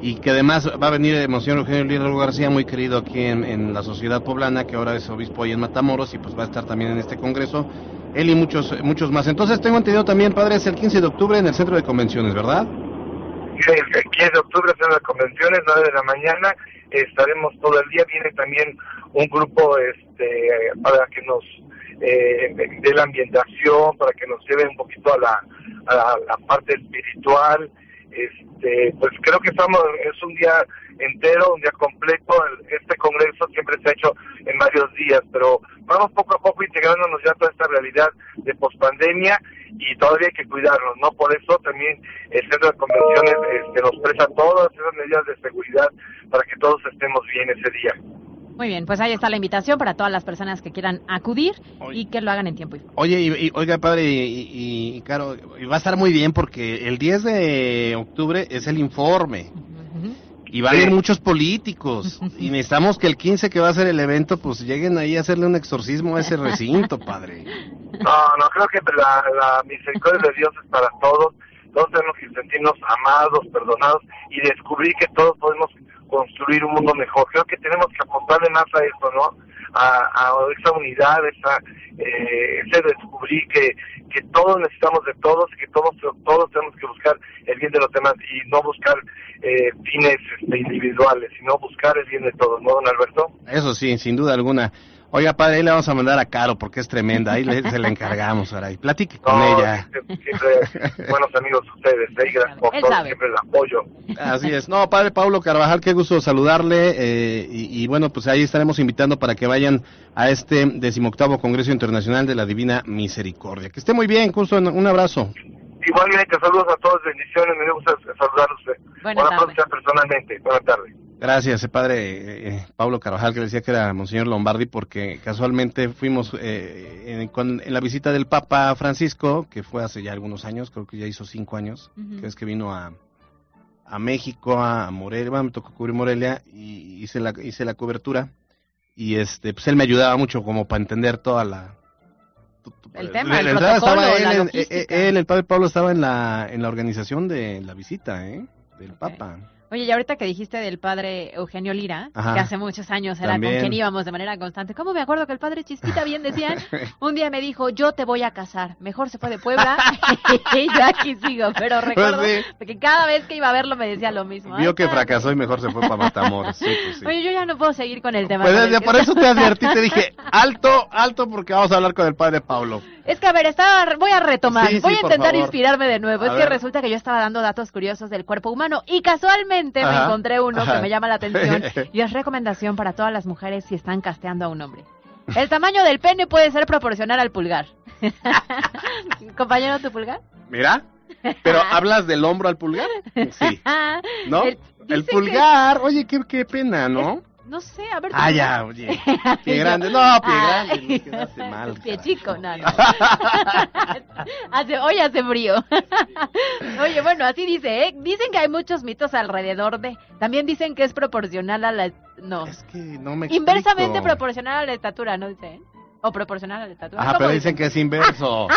y que además va a venir el Monseñor Eugenio Lierro García, muy querido aquí en, en la sociedad poblana, que ahora es obispo ahí en Matamoros y pues va a estar también en este congreso. Él y muchos, muchos más. Entonces tengo entendido también, padre, es el 15 de octubre en el centro de convenciones, ¿verdad? El el 15 de octubre son las convenciones, 9 de la mañana, estaremos todo el día, viene también un grupo este para que nos eh, dé la ambientación, para que nos lleve un poquito a la, a la parte espiritual, este pues creo que estamos, es un día entero, un día completo, este congreso siempre se ha hecho en varios días, pero vamos poco a poco integrándonos ya a toda esta realidad de pospandemia y todavía hay que cuidarnos, ¿no? Por eso también el centro de convenciones este, nos presta todas esas medidas de seguridad para que todos estemos bien ese día. Muy bien, pues ahí está la invitación para todas las personas que quieran acudir y que lo hagan en tiempo y forma. Oye, y, y- oiga, padre, y, y, y va a estar muy bien porque el 10 de octubre es el informe. Y van a ir muchos políticos. Y necesitamos que el 15 que va a ser el evento, pues lleguen ahí a hacerle un exorcismo a ese recinto, padre. No, no, creo que la, la misericordia de Dios es para todos. Todos tenemos que sentirnos amados, perdonados y descubrir que todos podemos construir un mundo mejor. Creo que tenemos que apostarle más a eso, ¿no? A, a esa unidad, esa, eh, ese descubrir que, que todos necesitamos de todos y que todos, todos tenemos que buscar el bien de los demás y no buscar eh, fines este, individuales, sino buscar el bien de todos, ¿no, don Alberto? Eso sí, sin duda alguna. Oiga, padre, ahí le vamos a mandar a Caro porque es tremenda. Ahí le, se la encargamos, ahora. Y platique con No, ella. siempre, buenos amigos ustedes, ¿eh? Gracias por todo, siempre el apoyo. Así es. No, padre Pablo Carvajal, qué gusto saludarle. eh, y, y bueno, pues ahí estaremos invitando para que vayan a este decimoctavo Congreso Internacional de la Divina Misericordia. Que esté muy bien, justo un abrazo. Igualmente, saludos a todos, bendiciones, me gusta saludar a usted. Buenas Buena próxima personalmente, buenas tardes. Gracias, eh, padre eh, Pablo Carvajal, que decía que era Monseñor Lombardi, porque casualmente fuimos eh, en, con- en la visita del Papa Francisco, que fue hace ya algunos años, creo que ya hizo cinco años, que es que vino a, a México, a Morelia, bueno, me tocó cubrir Morelia, y hice la, hice la cobertura, y este, pues él me ayudaba mucho como para entender toda la... El tema, el protocolo, estaba él, la logística. eh, él, el padre Pablo estaba en la, en la organización de la visita, ¿eh? Del Papa. Oye, y ahorita que dijiste del padre Eugenio Lira, Ajá. que hace muchos años era También. con quien íbamos de manera constante, ¿cómo me acuerdo que el padre Chispita bien decían? Un día me dijo, yo te voy a casar, mejor se fue de Puebla, y yo aquí sigo, pero recuerdo Pues que cada vez que iba a verlo me decía lo mismo. Vio que fracasó y mejor se fue para Matamoros. Sí, pues sí. Oye, yo ya no puedo seguir con el tema. Pues con el ya por eso te advertí, te dije, alto, alto, porque vamos a hablar con el padre Pablo. Es que, a ver, estaba, voy a retomar, Sí, sí, voy a intentar inspirarme de nuevo. A es que resulta que yo estaba dando datos curiosos del cuerpo humano y casualmente me encontré uno ajá. que me llama la atención y es recomendación para todas las mujeres si están casteando a un hombre. El tamaño del pene puede ser proporcional al pulgar. Compañero, ¿tu pulgar? Mira, pero ¿hablas del hombro al pulgar? Sí, ¿no? El- El, dice que- pulgar, oye, qué, qué pena, ¿no? No sé, a ver. Ah, ya, oye, pie grande, no, pie Ah. grande, no mal. Pie chico, no, no. hace, hoy hace frío. Oye, bueno, así dice, ¿eh? Dicen que hay muchos mitos alrededor de... También dicen que es proporcional a la... No. Es que no me Inversamente explico. proporcional a la estatura, ¿no dice? O proporcional a la estatura. Ajá, ¿Cómo pero dicen que es inverso.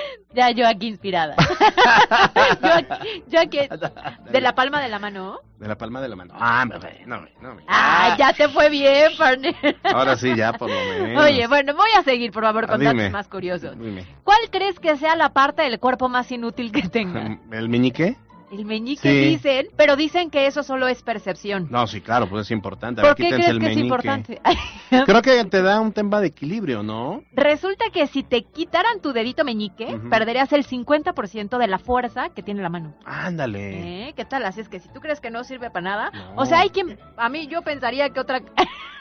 Ya yo aquí inspirada. yo, aquí, yo aquí... De la palma de la mano. De la palma de la mano. Ah, me ve, no, me- no, me- Ah, ya te fue bien, partner. Ahora sí, ya por lo menos. Oye, bueno, voy a seguir, por favor, Ah, con dime. datos más curiosos. Dime. ¿Cuál crees que sea la parte del cuerpo más inútil que tenga? ¿El meñique? El meñique Sí. dicen, pero dicen que eso solo es percepción. No, sí, claro, pues es importante. A ver, ¿Por qué crees el que es meñique. importante? Creo que te da un tema de equilibrio, ¿no? Resulta que si te quitaran tu dedito meñique, Ujú. perderías el 50% de la fuerza que tiene la mano. Ándale. ¿Eh? ¿Qué tal? Así es que si tú crees que no sirve para nada, No. o sea, hay quien, a mí yo pensaría que otra...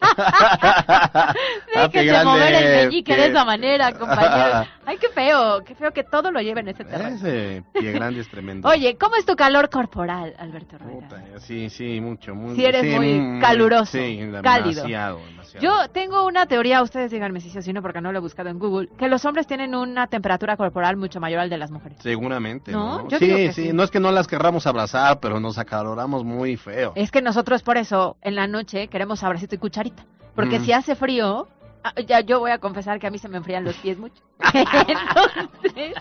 Ah, Déjense grande, mover el meñique de esa manera, compañeros. Ay, qué feo, qué feo que todo lo lleven ese terreno. Ese pie grande es tremendo. Oye, ¿cómo es tu calor corporal, Alberto Rueda? Sí, sí, mucho, muy. Sí eres muy caluroso, Sí, cálido. demasiado, demasiado. Yo tengo una teoría, ustedes díganme si sí o si no, porque no lo he buscado en Google, que los hombres tienen una temperatura corporal mucho mayor al de las mujeres. Seguramente, ¿No? ¿no? Yo sí, digo que sí, sí. no es que no las querramos abrazar, pero nos acaloramos muy feo. Es que nosotros por eso en la noche queremos abracito y cucharita, porque Mm. si hace frío, ah, ya yo voy a confesar que a mí se me enfrían los pies mucho. Entonces,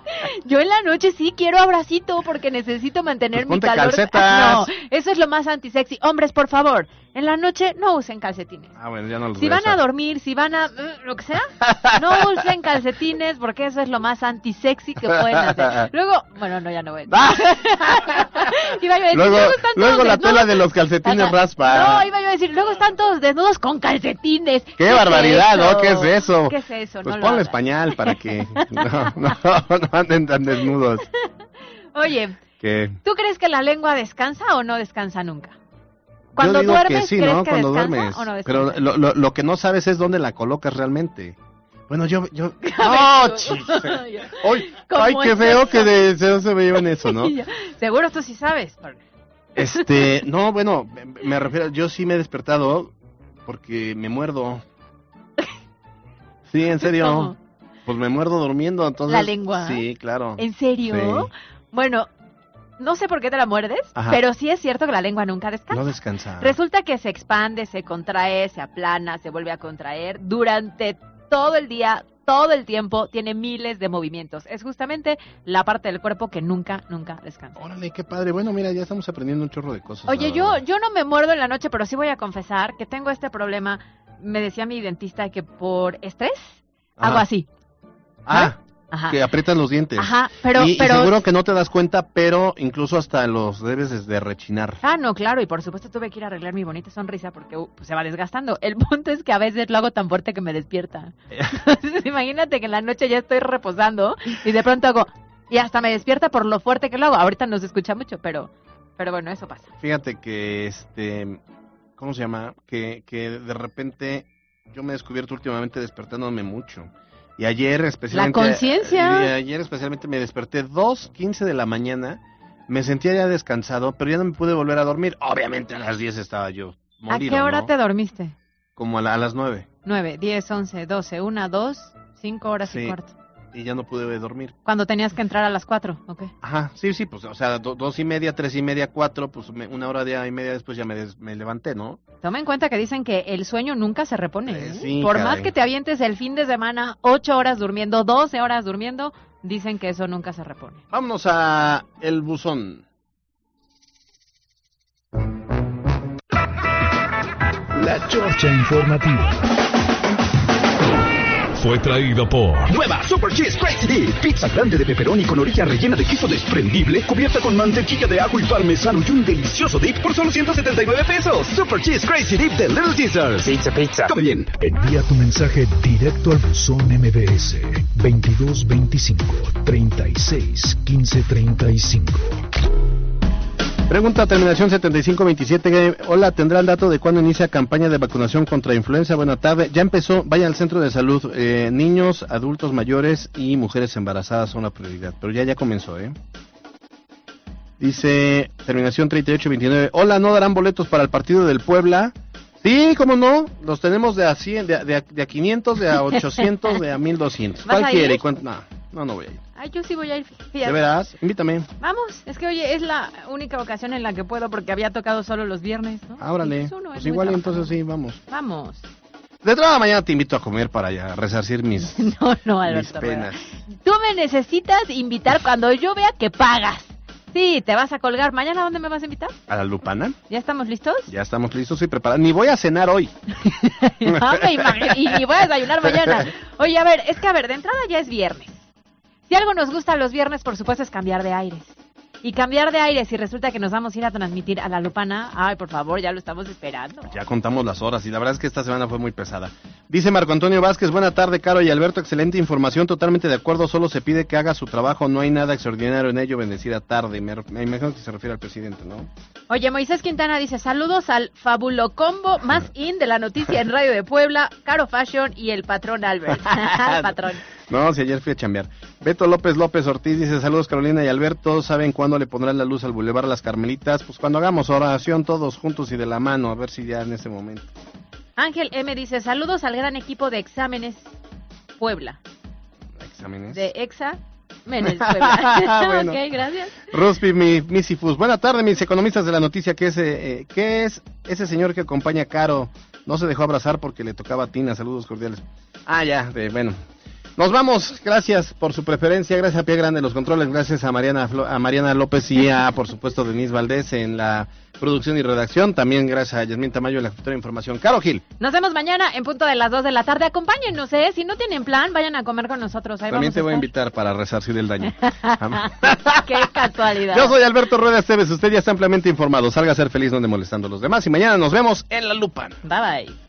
yo en la noche sí quiero abracito porque necesito mantener Pues mi ponte calor. calcetas. No, eso es lo más antisexy. Hombres, por favor, en la noche no usen calcetines. Ah, bueno, ya no los Si van a dormir, si van a uh, lo que sea, no usen calcetines porque eso es lo más antisexy que pueden hacer. Luego, bueno, no, ya no voy. iba yo a decir, Luego, luego están luego todos la desnudos. tela de los calcetines raspa. No, iba yo a decir, luego están todos desnudos con calcetines. ¡Qué es barbaridad, eso? ¿no? ¿Qué es eso? ¿Qué es eso? Pues no hagas. pañal para que no, no, no anden tan desnudos. Oye, Que ¿tú crees que la lengua descansa o no descansa nunca? Cuando Yo digo duermes, que sí, ¿crees ¿no? que Cuando duermes. o no Pero lo, lo, lo que no sabes es dónde la colocas realmente. Bueno, yo, yo. Ay, ¿Cómo ay, qué feo eso? que de, se, se me llevan eso, ¿no? Seguro tú sí sabes. Este, no, bueno, me, me refiero, yo sí me he despertado porque me muerdo. Sí, en serio. Pues me muerdo durmiendo, entonces. ¿La lengua? Sí, claro. ¿En serio? Sí. Bueno, no sé por qué te la muerdes, Ajá. pero sí es cierto que la lengua nunca descansa. No descansa. Resulta que se expande, se contrae, se aplana, se vuelve a contraer durante todo el día, todo el tiempo, tiene miles de movimientos. Es justamente la parte del cuerpo que nunca, nunca descansa. Órale, qué padre. Bueno, mira, ya estamos aprendiendo un chorro de cosas. Oye, la yo, yo no me muerdo en la noche, pero sí voy a confesar que tengo este problema. Me decía mi dentista que por estrés hago Ajá. así. Ah, Ajá. que aprietas los dientes. Ajá, pero- Y, y pero- seguro que no te das cuenta, pero incluso hasta los debes de rechinar. Ah, no, claro, y por supuesto tuve que ir a arreglar mi bonita sonrisa porque uh, pues, se va desgastando. El punto es que a veces lo hago tan fuerte que me despierta. Entonces, imagínate que en la noche ya estoy reposando y de pronto hago, y hasta me despierta por lo fuerte que lo hago. Ahorita no se escucha mucho, pero, pero bueno, eso pasa. Fíjate que, este, ¿cómo se llama? Que, que de repente yo me he descubierto últimamente despertándome mucho. Y ayer especialmente... conciencia. y ayer especialmente me desperté 2.15 de la mañana. Me sentía ya descansado, pero ya no me pude volver a dormir. Obviamente a las 10 estaba yo molido, ¿A qué hora ¿no? te dormiste? Como a, la- a las 9. 9, 10, 11, 12, 1, 2, 5 horas y Sí. cuarto. Y ya no pude dormir. Cuando tenías que entrar a las 4, ¿ok? Ajá, sí, sí, pues, o sea, do- dos y media, tres y media, cuatro, pues me- una hora y media después ya me, des- me levanté, ¿no? Toma en cuenta que dicen que el sueño nunca se repone. ¿eh? sí, Por caray. más que te avientes el fin de semana, 8 horas durmiendo, 12 horas durmiendo, dicen que eso nunca se repone. Vámonos a el buzón. La Chorcha Informativa. Fue traído por Nueva Super Cheese Crazy Dip. Pizza grande de pepperoni con orilla rellena de queso desprendible, cubierta con mantequilla de ajo y parmesano y un delicioso dip por solo 179 pesos. Super Cheese Crazy Dip de Little Caesars. Pizza, pizza. Come bien. Envía tu mensaje directo al buzón MBS 2225 36 15 35. Pregunta terminación 7527. Hola, ¿tendrá el dato de cuándo inicia campaña de vacunación contra influenza? Buena tarde. Ya empezó, vaya al centro de salud. Eh, niños, adultos mayores y mujeres embarazadas son la prioridad. Pero ya, ya comenzó, ¿eh? Dice terminación 3829. Hola, ¿no darán boletos para el partido del Puebla? Sí, ¿cómo no? Los tenemos de a, 100, de, a- de a- de a 500, de a 800, de a 1200. ¿Vas ¿Cuál quiere? no, no voy a ir. Ay, yo sí voy a ir. fíjate. ¿De veras? Invítame. Vamos, es que oye, es la única ocasión en la que puedo porque había tocado solo los viernes, ¿no? Ábrale. Y pues uno es Pues igual entonces sí, vamos. Vamos. De toda la mañana te invito a comer para ya resarcir mis, No, no, mis Alberto. Rueda. penas. Tú me necesitas invitar cuando yo vea que pagas. Sí, te vas a colgar. ¿Mañana dónde me vas a invitar? ¿A la lupana? ¿Ya estamos listos? Ya estamos listos y preparados. Ni voy a cenar hoy. No me imagino. Y ni voy a desayunar mañana. Oye, a ver, es que a ver, de entrada ya es viernes. Si algo nos gusta los viernes, por supuesto, es cambiar de aires. Y cambiar de aires, si resulta que nos vamos a ir a transmitir a la Lupana, ay, por favor, ya lo estamos esperando. Ya contamos las horas y la verdad es que esta semana fue muy pesada. Dice Marco Antonio Vázquez, buena tarde, Caro y Alberto, excelente información, totalmente de acuerdo, solo se pide que haga su trabajo, no hay nada extraordinario en ello, bendecida tarde, me, me imagino que se refiere al presidente, ¿no? Oye, Moisés Quintana dice, saludos al fabulocombo más in de la noticia en Radio de Puebla, Caro Fashion y el patrón Albert. patrón. No, si ayer fui a chambear. Beto López López Ortiz dice, saludos Carolina y Alberto, ¿saben cuándo le pondrán la luz al Boulevard Las Carmelitas? Pues cuando hagamos oración todos juntos y de la mano, a ver si ya en ese momento. Ángel M dice, saludos al gran equipo de exámenes Puebla. ¿Exámenes? De Exa Menes Puebla. Bueno. ok, gracias. Ruspi, mi Misifus. Buenas tardes, mis economistas de la noticia. ¿Qué es, eh, ¿Qué es ese señor que acompaña a Caro? No se dejó abrazar porque le tocaba a Tina. Saludos cordiales. Ah, ya, de, bueno. Nos vamos. Gracias por su preferencia. Gracias a Pie Grande los controles. Gracias a Mariana, Flo- a Mariana López y a, por supuesto, Denise Valdés en la producción y redacción. También gracias a Yasmín Tamayo en la jefatura de información. Caro Gil. Nos vemos mañana en punto de las 2 de la tarde. Acompáñennos, ¿eh? Si no tienen plan, vayan a comer con nosotros. Ahí También vamos te voy a invitar para resarcir el daño. Qué casualidad. Yo soy Alberto Rueda Esteves. Usted ya está ampliamente informado. Salga a ser feliz, no ande molestando a los demás. Y mañana nos vemos en la lupa. Bye bye.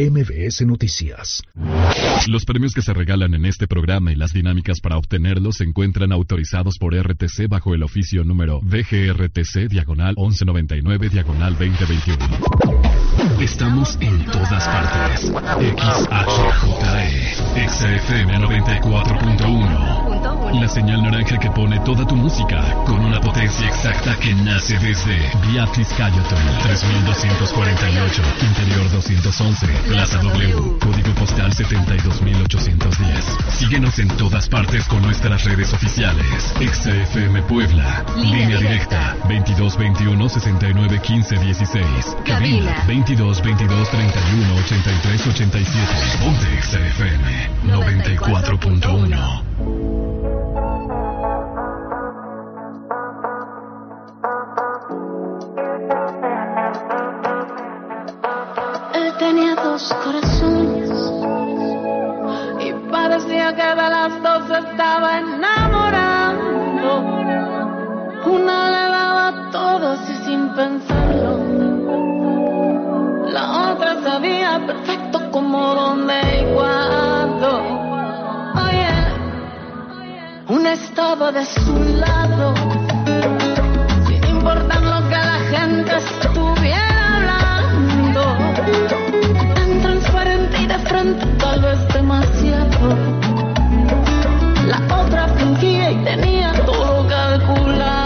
MBS Noticias. Los premios que se regalan en este programa y las dinámicas para obtenerlos se encuentran autorizados por RTC bajo el oficio número VGRTC diagonal 1199 diagonal 2021. Estamos en todas partes. XHJE, XFM 94.1. La señal naranja que pone toda tu música con una potencia exacta que nace desde Beatriz Cayotón, 3248, Interior 211, Plaza W, Código Postal 72810. Síguenos en todas partes con nuestras redes oficiales. XFM Puebla, línea directa 2221 69 15 16. Cabina 22 22 31 83 87. Ponte XFM 94.1. que de las dos estaba enamorando. Una le daba todo así sin pensarlo. La otra sabía perfecto cómo, dónde y cuándo. Oye, una estaba de su lado, sin importar lo que la gente estuviera hablando. Tan transparente y de frente, tal vez demasiado otra fingía y tenía todo calculado.